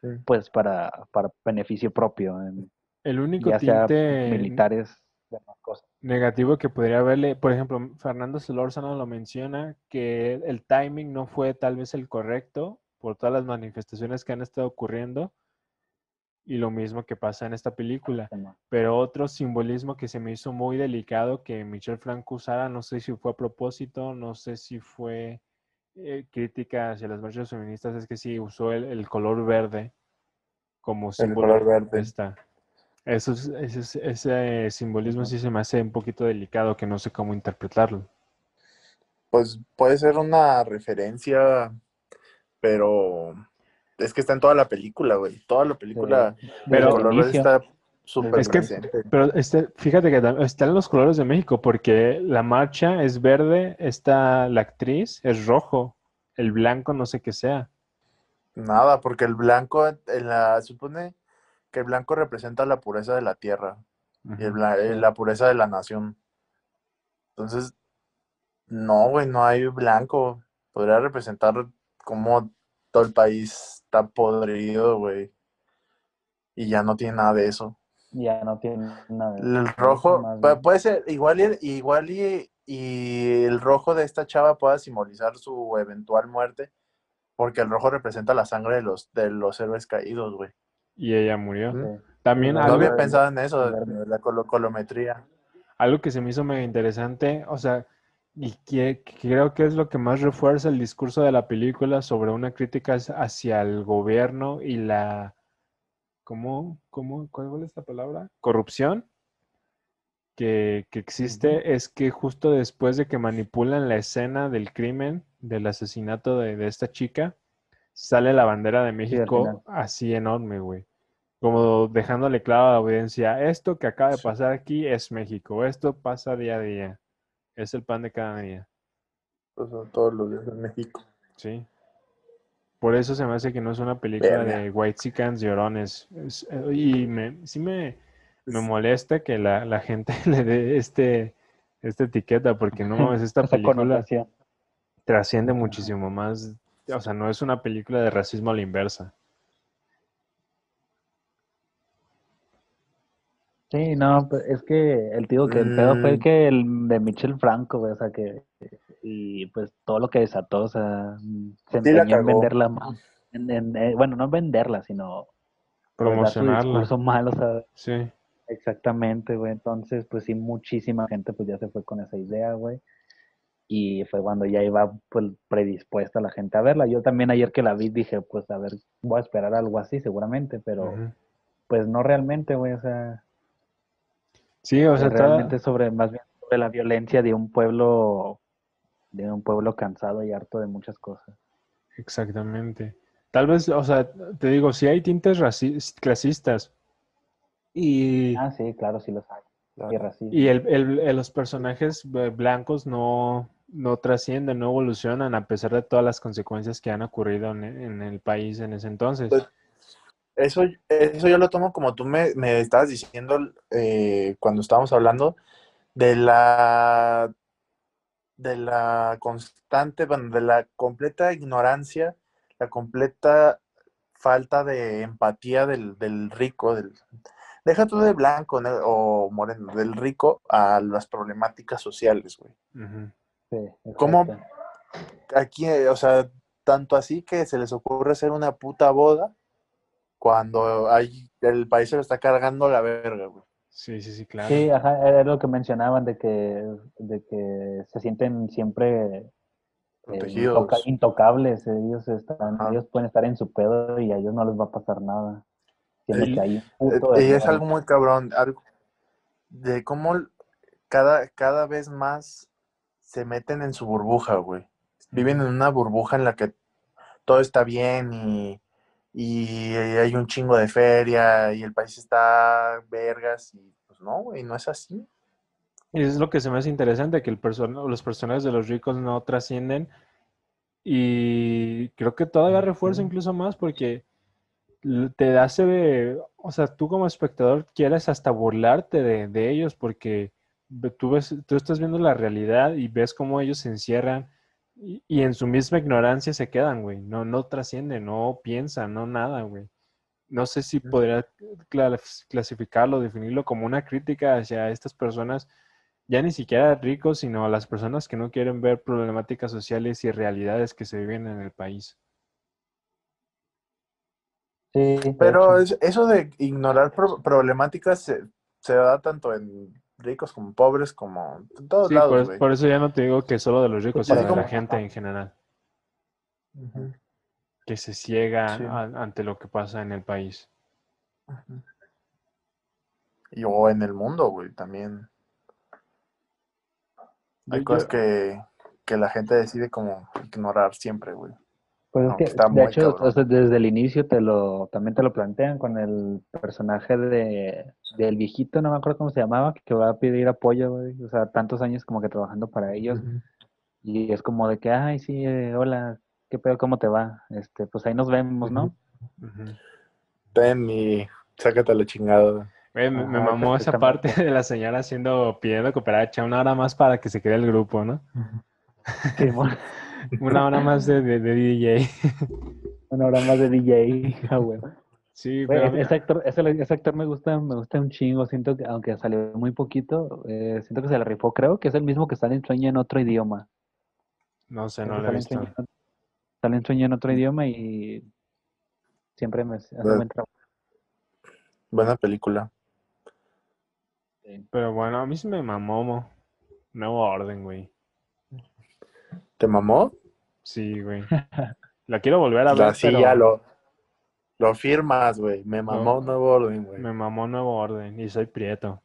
[SPEAKER 3] Sí.
[SPEAKER 1] pues para, para beneficio propio, en-
[SPEAKER 2] el único
[SPEAKER 1] ya sea militares, demás cosas.
[SPEAKER 2] negativo que podría haberle, por ejemplo, Fernando Solórzano lo menciona, que el timing no fue tal vez el correcto por todas las manifestaciones que han estado ocurriendo y lo mismo que pasa en esta película. Pero otro simbolismo que se me hizo muy delicado que Michel Franco usara, no sé si fue a propósito, no sé si fue eh, crítica hacia las marchas feministas, es que sí usó el, el color verde como símbolo.
[SPEAKER 3] color verde.
[SPEAKER 2] Está. Eso es- ese, es- ese simbolismo sí se me hace un poquito delicado, que no sé cómo interpretarlo.
[SPEAKER 3] Pues puede ser una referencia, pero es que está en toda la película, güey. Toda la película,
[SPEAKER 1] Sí,
[SPEAKER 2] Pero-
[SPEAKER 3] el color
[SPEAKER 1] inicio.
[SPEAKER 3] está súper
[SPEAKER 2] Es que-
[SPEAKER 3] presente.
[SPEAKER 2] Pero este, fíjate que están los colores de México, porque la marcha es verde, está la actriz es rojo, el blanco no sé qué sea.
[SPEAKER 3] Nada, porque el blanco, en la, supone que el blanco representa la pureza de la tierra y el eh, la pureza de la nación. Entonces, no, güey, no hay blanco. Podría representar como todo el país está podrido, güey. Y ya no tiene nada de eso.
[SPEAKER 1] Ya no tiene nada. de
[SPEAKER 3] El
[SPEAKER 1] eso,
[SPEAKER 3] rojo,
[SPEAKER 1] más
[SPEAKER 3] pu-
[SPEAKER 1] bien.
[SPEAKER 3] puede ser, igual y, igual y, y el rojo de esta chava pueda simbolizar su eventual muerte, porque el rojo representa la sangre de los, de los héroes caídos, güey.
[SPEAKER 2] Y ella murió.
[SPEAKER 1] Sí.
[SPEAKER 2] También
[SPEAKER 1] No
[SPEAKER 2] algo,
[SPEAKER 3] había pensado en eso, de la colo- colometría.
[SPEAKER 2] algo que se me hizo medio interesante, o sea, y que, creo que es lo que más refuerza el discurso de la película sobre una crítica hacia- el gobierno y la, ¿cómo, cómo, cuál fue esta palabra? Corrupción que, que existe es que justo después de que manipulan la escena del crimen, del asesinato de, de esta chica, sale la bandera de México así enorme, güey. Como dejándole claro a la audiencia, esto que acaba de pasar aquí es México, esto pasa día a día, es el pan de cada día,
[SPEAKER 3] Pues, son todos los días en México.
[SPEAKER 2] ¿sí? Por eso se me hace que no es una película
[SPEAKER 3] Verga.
[SPEAKER 2] de white llorones. Es- eh, y me, sí me, me molesta que la, la gente *laughs* le dé este, esta etiqueta, porque no mames, esta *laughs* película trasciende muchísimo más. O sea, no es una película de racismo a la inversa.
[SPEAKER 1] Sí, no, pues, es que el tío que el pedo fue
[SPEAKER 3] Mm.
[SPEAKER 1] que el de Michel Franco, güey, o sea que y pues todo lo que desató, o sea, se
[SPEAKER 3] Sí
[SPEAKER 1] empeñó en venderla más, en- en- eh, bueno, no venderla, sino pues, su
[SPEAKER 2] Promocionarla.
[SPEAKER 1] discurso mal, o sea,
[SPEAKER 2] Sí.
[SPEAKER 1] exactamente, güey, entonces pues sí, muchísima gente pues ya se fue con esa idea, güey, y fue cuando ya iba pues predispuesta la gente a verla. Yo también ayer que la vi dije, pues a ver, voy a esperar algo así seguramente, pero pues no realmente, güey, o sea...
[SPEAKER 2] Sí, o sea,
[SPEAKER 1] realmente sobre más bien sobre la violencia de un pueblo de un pueblo cansado y harto de muchas cosas.
[SPEAKER 2] Exactamente. Tal vez, o sea, te digo, si hay tintes clasistas y,
[SPEAKER 1] Ah, sí, claro, sí los hay. Y racismo.
[SPEAKER 2] y el, el- el- los personajes blancos no, no trascienden, no evolucionan a pesar de todas las consecuencias que han ocurrido en, en el país en ese entonces.
[SPEAKER 3] Pues, Eso, eso yo lo tomo como tú me, me estabas diciendo eh, cuando estábamos hablando de la de la constante, bueno, de la completa ignorancia, la completa falta de empatía del, del rico, del, deja tú de blanco ¿no? o moreno, del rico a las problemáticas sociales, güey.
[SPEAKER 2] Ujú.
[SPEAKER 1] Sí,
[SPEAKER 3] ¿Cómo? Aquí, o sea, tanto así que se les ocurre hacer una puta boda cuando hay, el país se lo está cargando la verga, güey.
[SPEAKER 2] Sí, sí, sí, claro.
[SPEAKER 1] Sí, ajá, era lo que mencionaban de que de que se sienten siempre eh, intoca- intocables, ellos están
[SPEAKER 3] Ajá.
[SPEAKER 1] ellos pueden estar en su pedo y a ellos no les va a pasar nada. Siendo
[SPEAKER 2] Sí.
[SPEAKER 1] que hay un
[SPEAKER 3] Eh,
[SPEAKER 1] puto
[SPEAKER 3] Y es algo muy cabrón, algo de cómo cada, cada vez más se meten en su burbuja, güey. Viven en una burbuja en la que todo está bien y, y hay un chingo de feria y el país está vergas y pues no, güey, no es así.
[SPEAKER 2] Y es lo que se me hace interesante, que el person- los personajes de los ricos no trascienden. Y creo que todavía refuerza incluso más porque te hace, o sea, tú como espectador quieres hasta burlarte de, de ellos porque tú ves, tú estás viendo la realidad y ves cómo ellos se encierran y, y en su misma ignorancia se quedan, güey. No, no trascienden, no piensan, no nada, güey. No sé si podría clas- clasificarlo, definirlo como una crítica hacia estas personas, ya ni siquiera ricos, sino a las personas que no quieren ver problemáticas sociales y realidades que se viven en el país.
[SPEAKER 1] Sí,
[SPEAKER 3] Pero eso de ignorar pro- problemáticas se, se da tanto en ricos como pobres, como en todos
[SPEAKER 2] Sí,
[SPEAKER 3] lados,
[SPEAKER 2] por,
[SPEAKER 3] güey.
[SPEAKER 2] por eso ya no te digo que solo de los ricos,
[SPEAKER 1] Pues
[SPEAKER 2] sino de la gente en general, que se ciega
[SPEAKER 3] Sí.
[SPEAKER 2] a- ante lo que pasa en el país.
[SPEAKER 3] Y o en el mundo, güey, también. Hay
[SPEAKER 2] Yo-
[SPEAKER 3] cosas que, que la gente decide como ignorar siempre, güey.
[SPEAKER 1] Pues es que,
[SPEAKER 3] está
[SPEAKER 1] de hecho,
[SPEAKER 3] cabrón.
[SPEAKER 1] o sea, desde el inicio te lo, también te lo plantean con el personaje de, del viejito, no me acuerdo cómo se llamaba, que va a pedir apoyo, güey. O sea, tantos años como que trabajando para ellos. Y es como de que, ay, sí, eh, hola, ¿qué pedo? ¿Cómo te va? Este, pues ahí nos vemos, ¿no?
[SPEAKER 3] Ten y sácate la chingada.
[SPEAKER 2] Me, me mamó esa parte de la señora haciendo, pidiendo cooperacha una hora más para que se quede el grupo, ¿no?
[SPEAKER 1] Sí, *laughs* bueno,
[SPEAKER 2] Una hora más de, de- de DJ. *laughs*
[SPEAKER 1] una hora más de DJ, ah, güey.
[SPEAKER 2] Sí,
[SPEAKER 1] Güey,
[SPEAKER 2] pero
[SPEAKER 1] ese actor, ese, ese actor me gusta, me gusta un chingo. Siento que, aunque salió muy poquito, eh, siento que se le rifó. Creo que es el mismo que sale en Sueño en otro idioma.
[SPEAKER 2] no sé, no lo he visto.
[SPEAKER 1] En- sale en Sueño en otro idioma y siempre me hace
[SPEAKER 3] Bueno.
[SPEAKER 1] buen trabajo.
[SPEAKER 3] Buena película.
[SPEAKER 2] Pero bueno, a mí sí me mamó. Nuevo orden, güey.
[SPEAKER 3] ¿Te mamó?
[SPEAKER 2] Sí, güey. *laughs* La quiero volver a ver,
[SPEAKER 3] Así
[SPEAKER 2] pero
[SPEAKER 3] ya lo, lo firmas, güey. Me mamó
[SPEAKER 2] No.
[SPEAKER 3] nuevo orden, güey.
[SPEAKER 2] me mamó nuevo orden y soy prieto.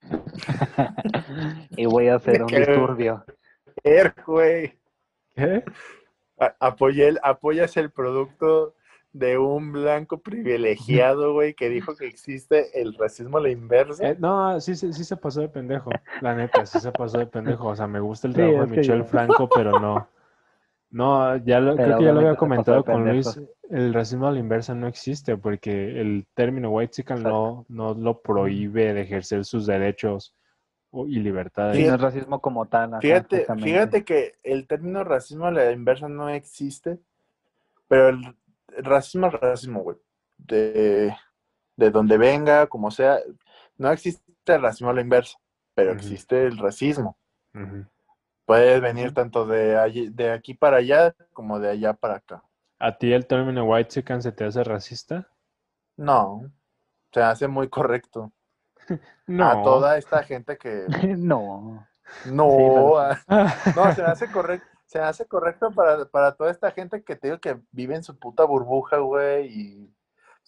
[SPEAKER 2] *laughs*
[SPEAKER 1] y voy a hacer *laughs* un
[SPEAKER 3] ¿Qué?
[SPEAKER 1] disturbio.
[SPEAKER 3] Er, güey.
[SPEAKER 2] ¿Qué?
[SPEAKER 3] A- apoyé el- apoyas el producto de un blanco privilegiado, güey, que dijo que existe el racismo a la inversa.
[SPEAKER 2] Eh, no, sí, se- sí se pasó de pendejo. La neta, sí se pasó de pendejo. O sea, me gusta el
[SPEAKER 1] Sí,
[SPEAKER 2] trabajo de Michel
[SPEAKER 1] yo-
[SPEAKER 2] Franco, pero no. No, ya lo, creo que ya lo había comentado con Luis. El racismo a la inversa no existe porque el término white no, no lo prohíbe de ejercer sus derechos y libertades.
[SPEAKER 1] Y
[SPEAKER 3] Fíjate-
[SPEAKER 1] no es racismo como tal.
[SPEAKER 3] Fíjate, fíjate que el término racismo a la inversa no existe, pero el racismo es racismo, güey. De, de donde venga, como sea, no existe el racismo a la inversa, pero existe el racismo.
[SPEAKER 2] Ujú.
[SPEAKER 3] Puede venir tanto de, allí- de aquí para allá como de allá para acá.
[SPEAKER 2] ¿A ti el término white se te hace racista?
[SPEAKER 3] No, se hace muy correcto. *laughs*
[SPEAKER 2] No.
[SPEAKER 3] A toda esta gente que *laughs*
[SPEAKER 1] no.
[SPEAKER 3] no,
[SPEAKER 1] Sí,
[SPEAKER 3] a- *laughs* no, se hace correcto, se hace correcto para, para toda esta gente que te digo que vive en su puta burbuja, güey, y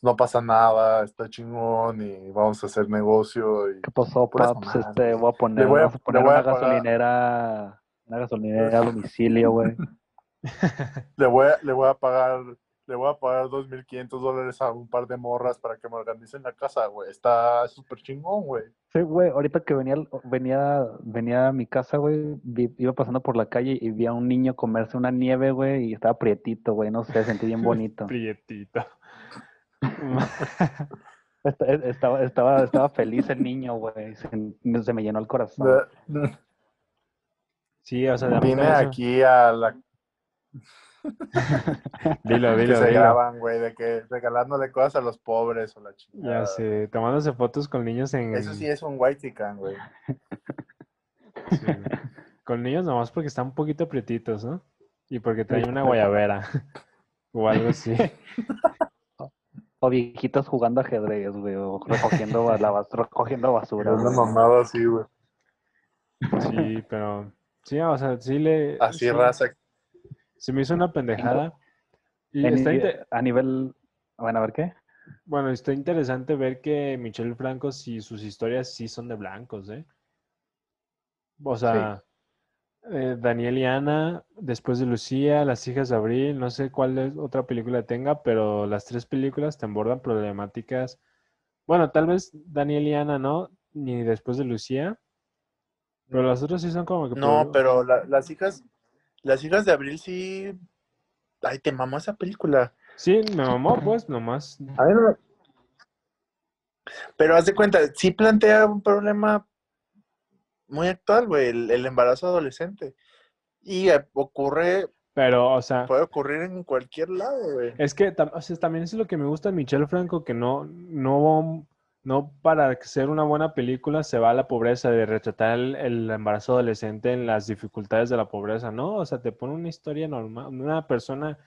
[SPEAKER 3] no pasa nada, está chingón y vamos a hacer negocio y
[SPEAKER 1] ¿Qué pasó, paps? Este, voy a poner,
[SPEAKER 3] Le voy a-
[SPEAKER 1] poner
[SPEAKER 3] voy
[SPEAKER 1] una gasolinera, una gasolinera a domicilio, güey. *laughs*
[SPEAKER 3] le voy a, le voy a pagar, le voy a pagar 2.500 dólares a un par de morras para que me organicen la casa, güey. Está súper chingón, güey.
[SPEAKER 1] Sí, güey, ahorita que venía, venía, venía a mi casa, güey, iba pasando por la calle y vi a un niño comerse una nieve, güey, y estaba prietito, güey, no sé, sentí bien *laughs* bonito.
[SPEAKER 2] Prietito. *laughs*
[SPEAKER 1] E, Estaba, estaba, estaba feliz el niño, güey, se, se me llenó el corazón.
[SPEAKER 2] Sí, o sea, de
[SPEAKER 3] Vine aquí a la *laughs*
[SPEAKER 2] Dilo,
[SPEAKER 3] que
[SPEAKER 2] dilo,
[SPEAKER 3] se
[SPEAKER 2] dilo.
[SPEAKER 3] graban, güey, de que regalándole cosas a los pobres o la chingada.
[SPEAKER 2] Ya sé, tomándose fotos con niños en...
[SPEAKER 3] Eso sí es un white güey.
[SPEAKER 2] sí, güey. Con niños nomás porque están un poquito prietitos, ¿no? Y porque traen una guayabera. *laughs* o algo así.
[SPEAKER 1] O viejitos jugando ajedrez, güey, o recogiendo, bas- recogiendo basura.
[SPEAKER 3] Una
[SPEAKER 1] güey.
[SPEAKER 3] mamada así, güey.
[SPEAKER 2] Sí, pero... Sí, o sea, sí le...
[SPEAKER 3] Así,
[SPEAKER 2] sí,
[SPEAKER 3] raza.
[SPEAKER 2] Se me hizo una pendejada. Y
[SPEAKER 1] En-
[SPEAKER 2] está
[SPEAKER 1] a nivel, bueno, a ver qué.
[SPEAKER 2] Bueno, está interesante ver que Michel Franco, sí, sus historias sí son de blancos, ¿eh? O sea, eh, Daniel y Ana, después de Lucía, Las hijas de Abril, no sé cuál es otra película tenga, pero las tres películas te abordan problemáticas. Bueno, tal vez Daniel y Ana no, ni después de Lucía, pero las otras sí son como que...
[SPEAKER 3] No, pero la- las hijas, las hijas de Abril sí. Ay, te mamó esa película.
[SPEAKER 2] Sí, me mamó, pues, nomás.
[SPEAKER 3] A ver, no- Pero haz de cuenta, sí plantea un problema muy actual, güey, el, el embarazo adolescente. Y eh, ocurre,
[SPEAKER 2] Pero, o sea,
[SPEAKER 3] puede ocurrir en cualquier lado, güey.
[SPEAKER 2] es que o sea, también es lo que me gusta de Michelle Franco, que no, no, no para ser una buena película se va a la pobreza, de retratar el, el embarazo adolescente en las dificultades de la pobreza, ¿no? O sea, te pone una historia normal, una persona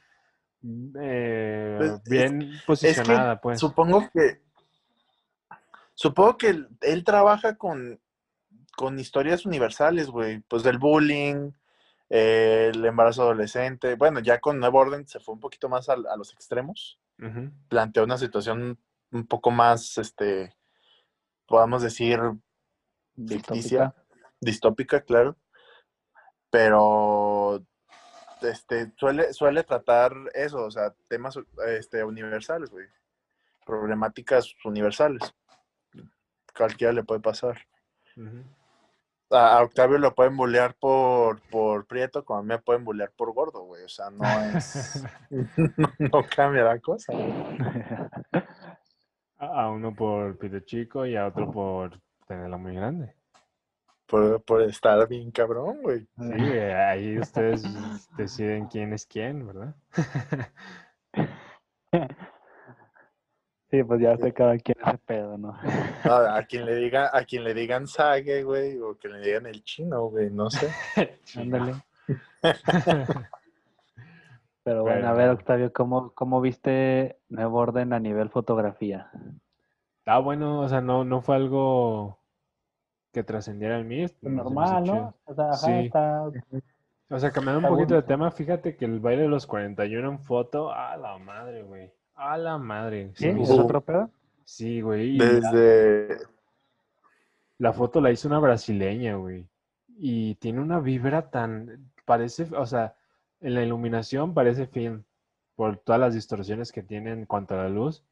[SPEAKER 2] eh,
[SPEAKER 3] Pues, es-
[SPEAKER 2] bien posicionada, pues.
[SPEAKER 3] Supongo que, supongo que él, él trabaja con, con historias universales, güey, pues del bullying, eh, el embarazo adolescente. Bueno, ya con Nuevo Orden se fue un poquito más al- a, los extremos.
[SPEAKER 2] Ujú.
[SPEAKER 3] plantea una situación un poco más, este, podamos decir, ficticia, distópica, claro, pero este, suele, suele tratar eso, o sea, temas este, universales, güey, problemáticas universales. Cualquiera le puede pasar. A, a Octavio lo pueden bullear por, por prieto, como a mí me pueden bullear por gordo, güey, o sea, no es, *laughs* *laughs* no, no cambia la cosa, güey. *laughs*
[SPEAKER 2] A uno por pito chico y a otro por tenerla muy grande.
[SPEAKER 3] por, por estar bien cabrón, güey.
[SPEAKER 2] Sí, güey, *laughs* ahí ustedes deciden quién es quién, ¿verdad? *laughs*
[SPEAKER 1] Sí, pues ya sé cada quien ese pedo, ¿no?
[SPEAKER 3] A, a *laughs* quien le diga, a quien le digan sague, güey, o que le digan el chino, güey, no sé.
[SPEAKER 1] Ándale. Pero bueno, a ver, Octavio, ¿cómo, cómo viste Nuevo Orden a nivel fotografía?
[SPEAKER 2] Ah, bueno, o sea, no, no fue algo que trascendiera en mí. no, se me hizo
[SPEAKER 1] Normal. ¿no? O sea, ajá,
[SPEAKER 2] Sí.
[SPEAKER 1] está...
[SPEAKER 2] O sea, cambiando un
[SPEAKER 1] Está
[SPEAKER 2] poquito de tema, fíjate que el baile de los 41 en foto, a la madre, güey. A la madre.
[SPEAKER 1] ¿Sí?
[SPEAKER 2] me
[SPEAKER 1] ¿Es otro pedo?
[SPEAKER 2] Sí, güey. la-
[SPEAKER 3] Desde,
[SPEAKER 2] La foto la hizo una brasileña, güey. Y tiene una vibra tan, parece, o sea, en la iluminación parece film, por todas las distorsiones que tiene en cuanto a la luz.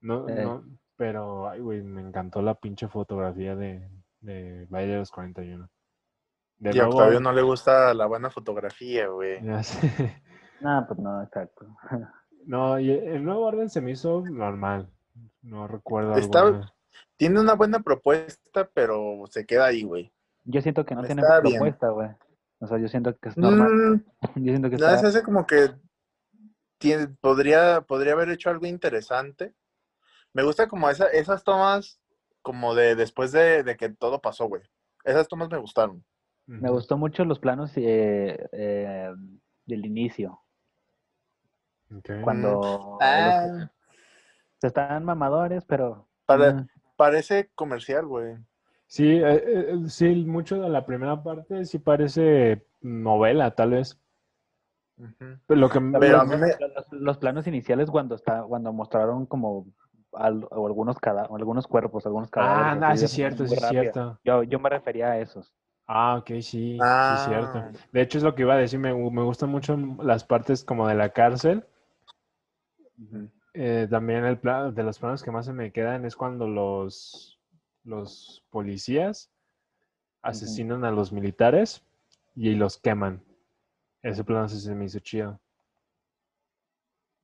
[SPEAKER 2] No,
[SPEAKER 1] Eh.
[SPEAKER 2] no, pero, ay, güey, me encantó la pinche fotografía de, de Baile de los 41. De
[SPEAKER 3] y a Octavio no le gusta la buena fotografía, güey. *laughs*
[SPEAKER 2] ya sé.
[SPEAKER 1] No, pues no, exacto. *laughs*
[SPEAKER 2] No, y el nuevo orden se me hizo normal. No recuerdo
[SPEAKER 3] Está-
[SPEAKER 2] alguna.
[SPEAKER 3] Tiene una buena propuesta, pero se queda ahí, güey.
[SPEAKER 1] Yo siento que no tiene
[SPEAKER 3] bien.
[SPEAKER 1] propuesta, güey. O sea, yo siento que es normal.
[SPEAKER 3] Mm, *laughs*
[SPEAKER 1] Yo siento que está...
[SPEAKER 3] se hace como que tiene, podría, podría haber hecho algo interesante. Me gusta como esa, esas tomas como de después de, de que todo pasó, güey. Esas tomas me gustaron.
[SPEAKER 1] Me gustó mucho los planos eh, eh, del inicio,
[SPEAKER 2] Ok.
[SPEAKER 1] cuando
[SPEAKER 3] Ah,
[SPEAKER 1] los- están mamadores, pero...
[SPEAKER 3] para,
[SPEAKER 1] mm,
[SPEAKER 3] parece comercial, güey.
[SPEAKER 2] Sí, eh, eh, sí, mucho de la primera parte sí parece novela, tal vez. Pero lo que
[SPEAKER 3] Pero
[SPEAKER 1] los,
[SPEAKER 3] me-
[SPEAKER 1] los- los planos iniciales cuando está, cuando mostraron como al- o algunos cada, o algunos cuerpos, algunos cadáveres.
[SPEAKER 2] Ah, no, sí es cierto, sí es cierto.
[SPEAKER 1] Yo, yo me refería a esos.
[SPEAKER 2] Ah, ok, sí, sí
[SPEAKER 3] Ah.
[SPEAKER 2] es cierto. De hecho, es lo que iba a decir, me, me gustan mucho las partes como de la cárcel. Eh, también el plan, de los planos que más se me quedan es cuando los, los policías asesinan a los militares y los queman. Ese plano sí se me hizo chido.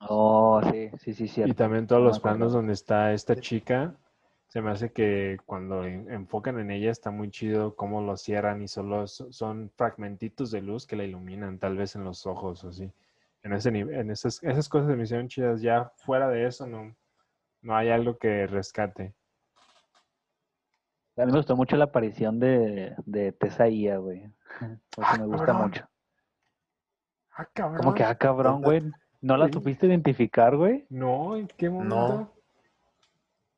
[SPEAKER 1] Oh, sí, sí, sí,
[SPEAKER 2] Y
[SPEAKER 1] cierto.
[SPEAKER 2] también todos
[SPEAKER 1] No
[SPEAKER 2] los planos donde está esta chica, se me hace que cuando en- enfocan en ella está muy chido cómo lo cierran y solo so- son fragmentitos de luz que la iluminan, tal vez en los ojos o así. En ese nivel, en esas, esas cosas se me hicieron chidas. Ya fuera de eso no, no hay algo que rescate.
[SPEAKER 1] A mí me gustó mucho la aparición de, de Tesaía, güey. *laughs* Me gusta
[SPEAKER 3] cabrón.
[SPEAKER 1] mucho.
[SPEAKER 2] Ah, cabrón.
[SPEAKER 1] Como que, ah, cabrón, güey. ¿No la supiste identificar, güey?
[SPEAKER 2] No, ¿en qué momento?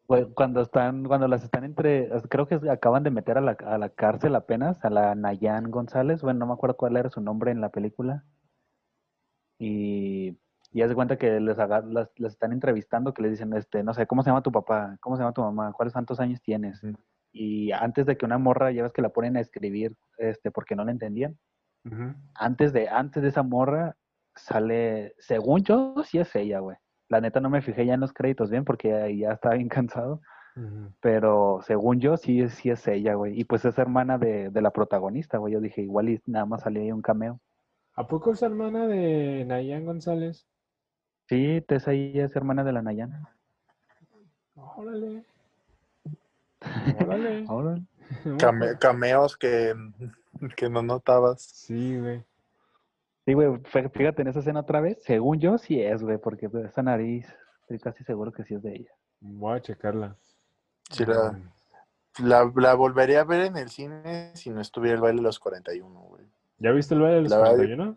[SPEAKER 1] Güey, Cuando están, cuando las están entre, creo que acaban de meter a la, a la cárcel apenas, a la Nayan González, bueno, no me acuerdo cuál era su nombre en la película. Y, y haz de cuenta que les, haga- las, las están entrevistando, que les dicen, este, no sé, ¿cómo se llama tu papá? ¿Cómo se llama tu mamá? ¿Cuáles cuántos años tienes? Y antes de que una morra, ya ves que la ponen a escribir, este, porque no la entendían, antes de, antes de esa morra sale, según yo, sí es ella, güey. La neta no me fijé ya en los créditos bien porque ahí ya estaba bien *laughs* cansado, pero según yo sí, es- sí es ella, güey. Y pues es hermana de, de la protagonista, güey. Yo dije, igual y nada más salía ahí un cameo.
[SPEAKER 2] ¿A poco es hermana de Nayan González?
[SPEAKER 1] Sí, Tessa ahí es hermana de la Nayana. *laughs*
[SPEAKER 2] Órale. Órale. *laughs*
[SPEAKER 3] Came- cameos que, que no notabas.
[SPEAKER 2] Sí, güey.
[SPEAKER 1] Sí, güey, fí- fíjate en esa escena otra vez. Según yo sí es, güey, porque pues, esa nariz, estoy casi seguro que sí es de ella.
[SPEAKER 2] Voy a checarla.
[SPEAKER 3] Sí, la, la, la volvería a ver en el cine si no estuviera el baile de los 41, güey.
[SPEAKER 2] ¿Ya viste el baile de los
[SPEAKER 3] La verdad-
[SPEAKER 2] 41?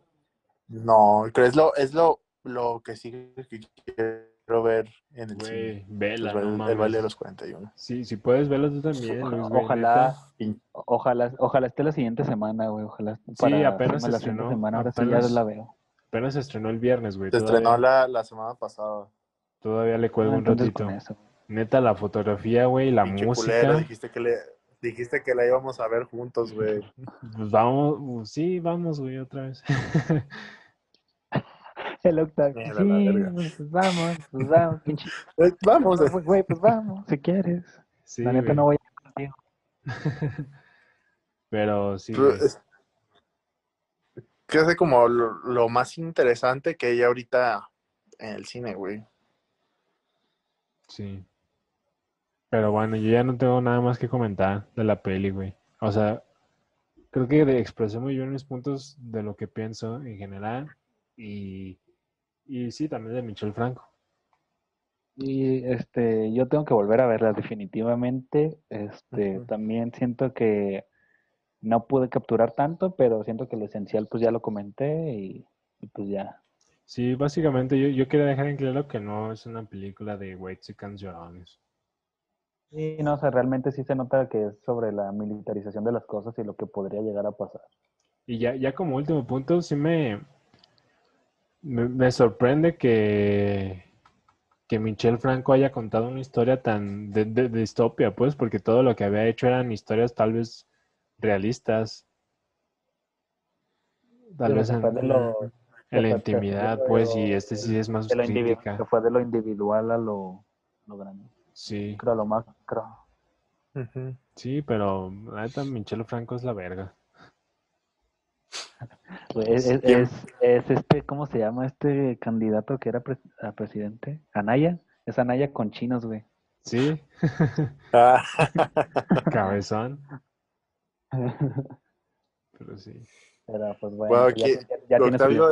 [SPEAKER 3] No, pero es lo, es lo, lo que sí que quiero ver en el cine.
[SPEAKER 2] Güey, vela,
[SPEAKER 3] El, baile-
[SPEAKER 2] no
[SPEAKER 3] el baile de los 41.
[SPEAKER 2] Sí, si puedes verlo tú también, Luis,
[SPEAKER 1] Ojalá, ojalá, ojalá esté la siguiente semana, güey. Ojalá
[SPEAKER 2] Sí,
[SPEAKER 1] para
[SPEAKER 2] apenas se
[SPEAKER 1] la siguiente
[SPEAKER 2] estrenó,
[SPEAKER 1] semana. Ahora sí
[SPEAKER 2] apenas-
[SPEAKER 1] ya la veo.
[SPEAKER 2] Apenas se estrenó el viernes, güey.
[SPEAKER 3] Se
[SPEAKER 2] Todavía,
[SPEAKER 3] estrenó la, la semana pasada.
[SPEAKER 2] todavía le cuelgo un
[SPEAKER 1] entonces
[SPEAKER 2] ratito. Neta, la fotografía, güey, la
[SPEAKER 3] Pinche
[SPEAKER 2] música.
[SPEAKER 3] culero, dijiste que le, dijiste que la íbamos a ver juntos, güey.
[SPEAKER 2] Pues vamos, pues sí, vamos, güey, otra vez. *laughs*
[SPEAKER 1] El
[SPEAKER 3] la
[SPEAKER 1] Sí, pues vamos, pues vamos, pinche. *laughs*
[SPEAKER 3] Eh, Vamos,
[SPEAKER 1] Pues, Güey, pues vamos, si quieres.
[SPEAKER 2] Sí,
[SPEAKER 1] la neta
[SPEAKER 2] güey.
[SPEAKER 1] no voy a contigo. *laughs*
[SPEAKER 2] Pero sí,
[SPEAKER 3] Pero es- que es como lo, lo más interesante que hay ahorita en el cine, güey.
[SPEAKER 2] Sí. Pero bueno, yo ya no tengo nada más que comentar de la peli, güey. O sea, creo que de- expresé muy bien mis puntos de lo que pienso en general. Y, y sí, también de Michel Franco.
[SPEAKER 1] Y este, yo tengo que volver a verla definitivamente. Este, también siento que no pude capturar tanto, pero siento que lo esencial pues ya lo comenté y, y, pues ya.
[SPEAKER 2] Sí, básicamente yo, yo quería dejar en claro que no es una película de White Chickens llorones.
[SPEAKER 1] Sí, no, o sea, realmente sí se nota que es sobre la militarización de las cosas y lo que podría llegar a pasar.
[SPEAKER 2] Y ya, ya como último punto, sí me, me, me sorprende que, que Michel Franco haya contado una historia tan de, de- de distopia, pues, porque todo lo que había hecho eran historias tal vez realistas. Tal
[SPEAKER 1] Pero
[SPEAKER 2] vez en,
[SPEAKER 1] fue de lo,
[SPEAKER 2] en la intimidad,
[SPEAKER 1] lo-
[SPEAKER 2] pues, y este sí es más
[SPEAKER 1] de
[SPEAKER 2] crítica.
[SPEAKER 1] se fue de lo individual a lo, lo grande.
[SPEAKER 2] Sí,
[SPEAKER 1] Creo a lo macro.
[SPEAKER 2] sí, pero la neta, Michel Franco es la verga.
[SPEAKER 1] Pues, Es, es, es- es este, ¿cómo se llama este candidato que era a presidente? Anaya. Es Anaya con chinos, güey.
[SPEAKER 2] Sí,
[SPEAKER 3] Ah, *laughs*
[SPEAKER 2] cabezón, *laughs* pero sí.
[SPEAKER 1] Pero pues bueno,
[SPEAKER 3] Bueno,
[SPEAKER 1] ya,
[SPEAKER 3] aquí,
[SPEAKER 1] ya- ya tiene su
[SPEAKER 3] Octavio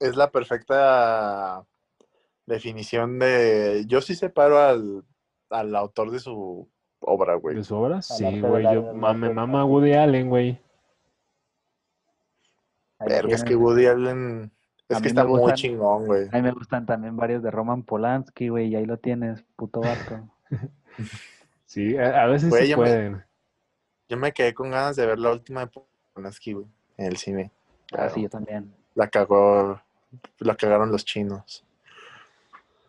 [SPEAKER 3] es, la perfecta definición de. Yo sí separo al, al autor de su obra, güey.
[SPEAKER 2] ¿De su obra? Sí, güey. Yo me mama Woody Allen, güey.
[SPEAKER 3] Verga, es que. Woody Allen. Es que está
[SPEAKER 1] me
[SPEAKER 3] muy chingón, güey.
[SPEAKER 1] A mí me gustan también varios de Roman Polanski, güey, y ahí lo tienes, puto vato. *laughs*
[SPEAKER 2] Sí, a, a veces
[SPEAKER 3] Güey,
[SPEAKER 2] se
[SPEAKER 3] yo me-
[SPEAKER 2] pueden.
[SPEAKER 3] Yo me quedé con ganas de ver la última de Polanski, güey, en el cine.
[SPEAKER 1] Ah, sí, yo también.
[SPEAKER 3] La cagó. La cagaron los chinos.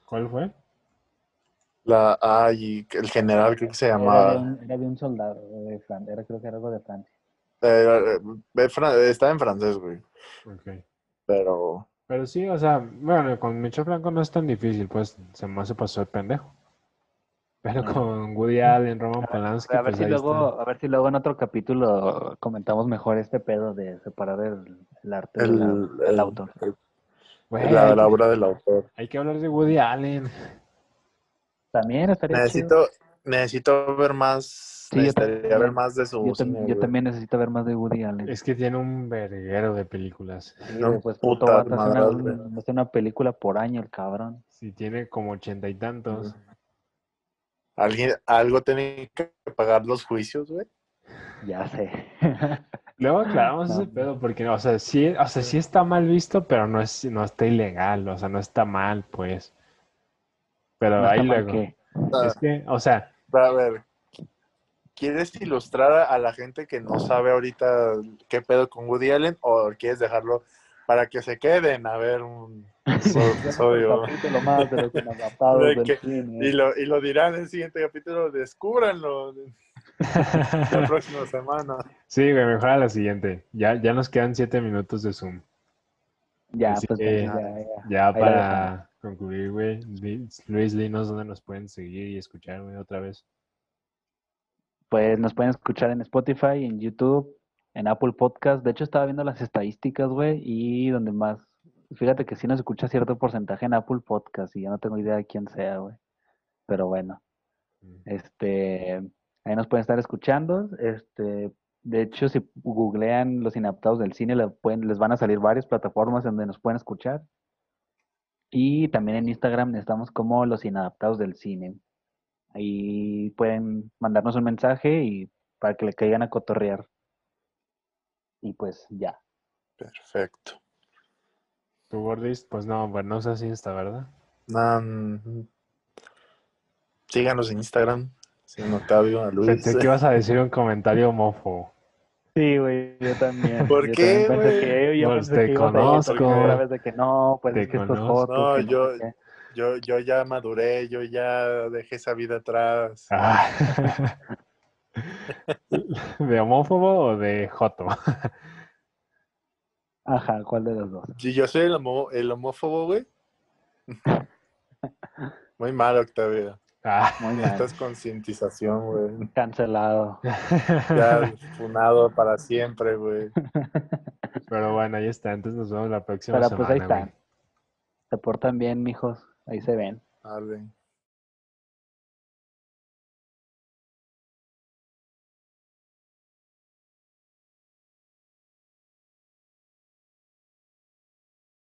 [SPEAKER 2] ¿Cuál fue?
[SPEAKER 3] La, ay, el general creo que se
[SPEAKER 1] Era de
[SPEAKER 3] llamaba.
[SPEAKER 1] un, era de un soldado de Francia, era, creo que era algo de Francia.
[SPEAKER 3] Eh, estaba en francés, güey.
[SPEAKER 2] Ok.
[SPEAKER 3] Pero.
[SPEAKER 2] Pero sí, o sea, bueno, con Michel Franco no es tan difícil, pues se más se pasó el pendejo. Pero
[SPEAKER 1] Ah.
[SPEAKER 2] con Woody Allen, Roman Polanski,
[SPEAKER 1] A ver
[SPEAKER 2] pues
[SPEAKER 1] si luego,
[SPEAKER 2] está.
[SPEAKER 1] a ver si luego en otro capítulo comentamos mejor este pedo de separar el, el arte
[SPEAKER 3] El,
[SPEAKER 1] del
[SPEAKER 3] el-
[SPEAKER 1] autor.
[SPEAKER 3] la, la obra del autor.
[SPEAKER 2] hay que hablar de Woody Allen.
[SPEAKER 1] También estaría chido.
[SPEAKER 3] Necesito, necesito ver más.
[SPEAKER 1] Sí, yo
[SPEAKER 3] necesitaría
[SPEAKER 1] también.
[SPEAKER 3] ver más de su
[SPEAKER 1] Yo,
[SPEAKER 3] cine,
[SPEAKER 1] yo también necesito ver más de Woody Allen.
[SPEAKER 2] Es que tiene un verguero de películas.
[SPEAKER 1] Sí,
[SPEAKER 3] no,
[SPEAKER 1] güey, pues puto
[SPEAKER 3] puta
[SPEAKER 1] hace una,
[SPEAKER 3] madre.
[SPEAKER 1] hace una película por año el cabrón.
[SPEAKER 2] Sí, tiene como ochenta y tantos.
[SPEAKER 3] Alguien, algo tiene que pagar los juicios, güey.
[SPEAKER 1] Ya sé. *laughs*
[SPEAKER 2] Luego aclaramos
[SPEAKER 1] No.
[SPEAKER 2] ese pedo, porque, o sea, sí, o sea, sí está mal visto, pero no es, no está ilegal, o sea, no está mal, pues. Pero
[SPEAKER 1] No
[SPEAKER 2] ahí luego.
[SPEAKER 1] que-
[SPEAKER 2] Es que, o sea,
[SPEAKER 3] A ver, ¿quieres ilustrar a- la gente que no sabe ahorita qué pedo con Woody Allen o quieres dejarlo para que se queden a ver un, *laughs* un episodio? *laughs* Y lo, y lo dirán en el siguiente capítulo, descúbranlo. *laughs* La próxima semana.
[SPEAKER 2] Sí, güey, mejor a la siguiente. Ya, ya nos quedan siete minutos de Zoom.
[SPEAKER 1] Ya,
[SPEAKER 2] Así
[SPEAKER 1] pues
[SPEAKER 2] que-
[SPEAKER 1] ya, ya, ya.
[SPEAKER 2] Para concluir, güey, Luis, Luis, dinos dónde nos pueden seguir y escuchar, güey, otra vez.
[SPEAKER 1] Pues nos pueden escuchar en Spotify, en YouTube, en Apple Podcast. De hecho, estaba viendo las estadísticas, güey, y donde más. Fíjate que sí nos escucha cierto porcentaje en Apple Podcast y yo no tengo idea de quién sea, güey. Pero bueno,
[SPEAKER 2] Mm.
[SPEAKER 1] este, ahí nos pueden estar escuchando. Este, de hecho, si googlean los inadaptados del cine, le pueden, les van a salir varias plataformas donde nos pueden escuchar. Y también en Instagram estamos como los inadaptados del cine. Ahí pueden mandarnos un mensaje y para que le caigan a cotorrear. Y pues ya.
[SPEAKER 3] Perfecto.
[SPEAKER 2] ¿Tú, Gordis? Pues no, pues no usas Insta, ¿verdad?
[SPEAKER 3] Nah, mm, síganos en Instagram. Sin Octavio, a Luis.
[SPEAKER 2] Pensé que ibas a decir un comentario homófobo.
[SPEAKER 1] Sí, güey, yo también.
[SPEAKER 3] ¿Por
[SPEAKER 1] Yo
[SPEAKER 3] qué, güey?
[SPEAKER 1] que- yo
[SPEAKER 2] Pues te conozco.
[SPEAKER 1] vez de que no, pues
[SPEAKER 2] Te
[SPEAKER 1] es que estos fotos.
[SPEAKER 3] No,
[SPEAKER 1] que sé.
[SPEAKER 3] Yo, yo ya maduré, yo ya dejé esa vida atrás.
[SPEAKER 2] Ah. *laughs* ¿De homófobo o de joto?
[SPEAKER 1] Ajá, ¿cuál de los dos?
[SPEAKER 3] Si yo soy el, homo- el homófobo, güey. Muy mal, Octavio.
[SPEAKER 2] Ah.
[SPEAKER 1] Muy mal.
[SPEAKER 3] Necesitas concientización, güey.
[SPEAKER 1] Cancelado.
[SPEAKER 3] Ya funado para siempre, güey.
[SPEAKER 2] Pero bueno, ahí está. Entonces nos vemos la próxima
[SPEAKER 1] Pero pues ahí
[SPEAKER 2] semana, güey.
[SPEAKER 1] están. Se portan bien, mijos. Ahí se ven.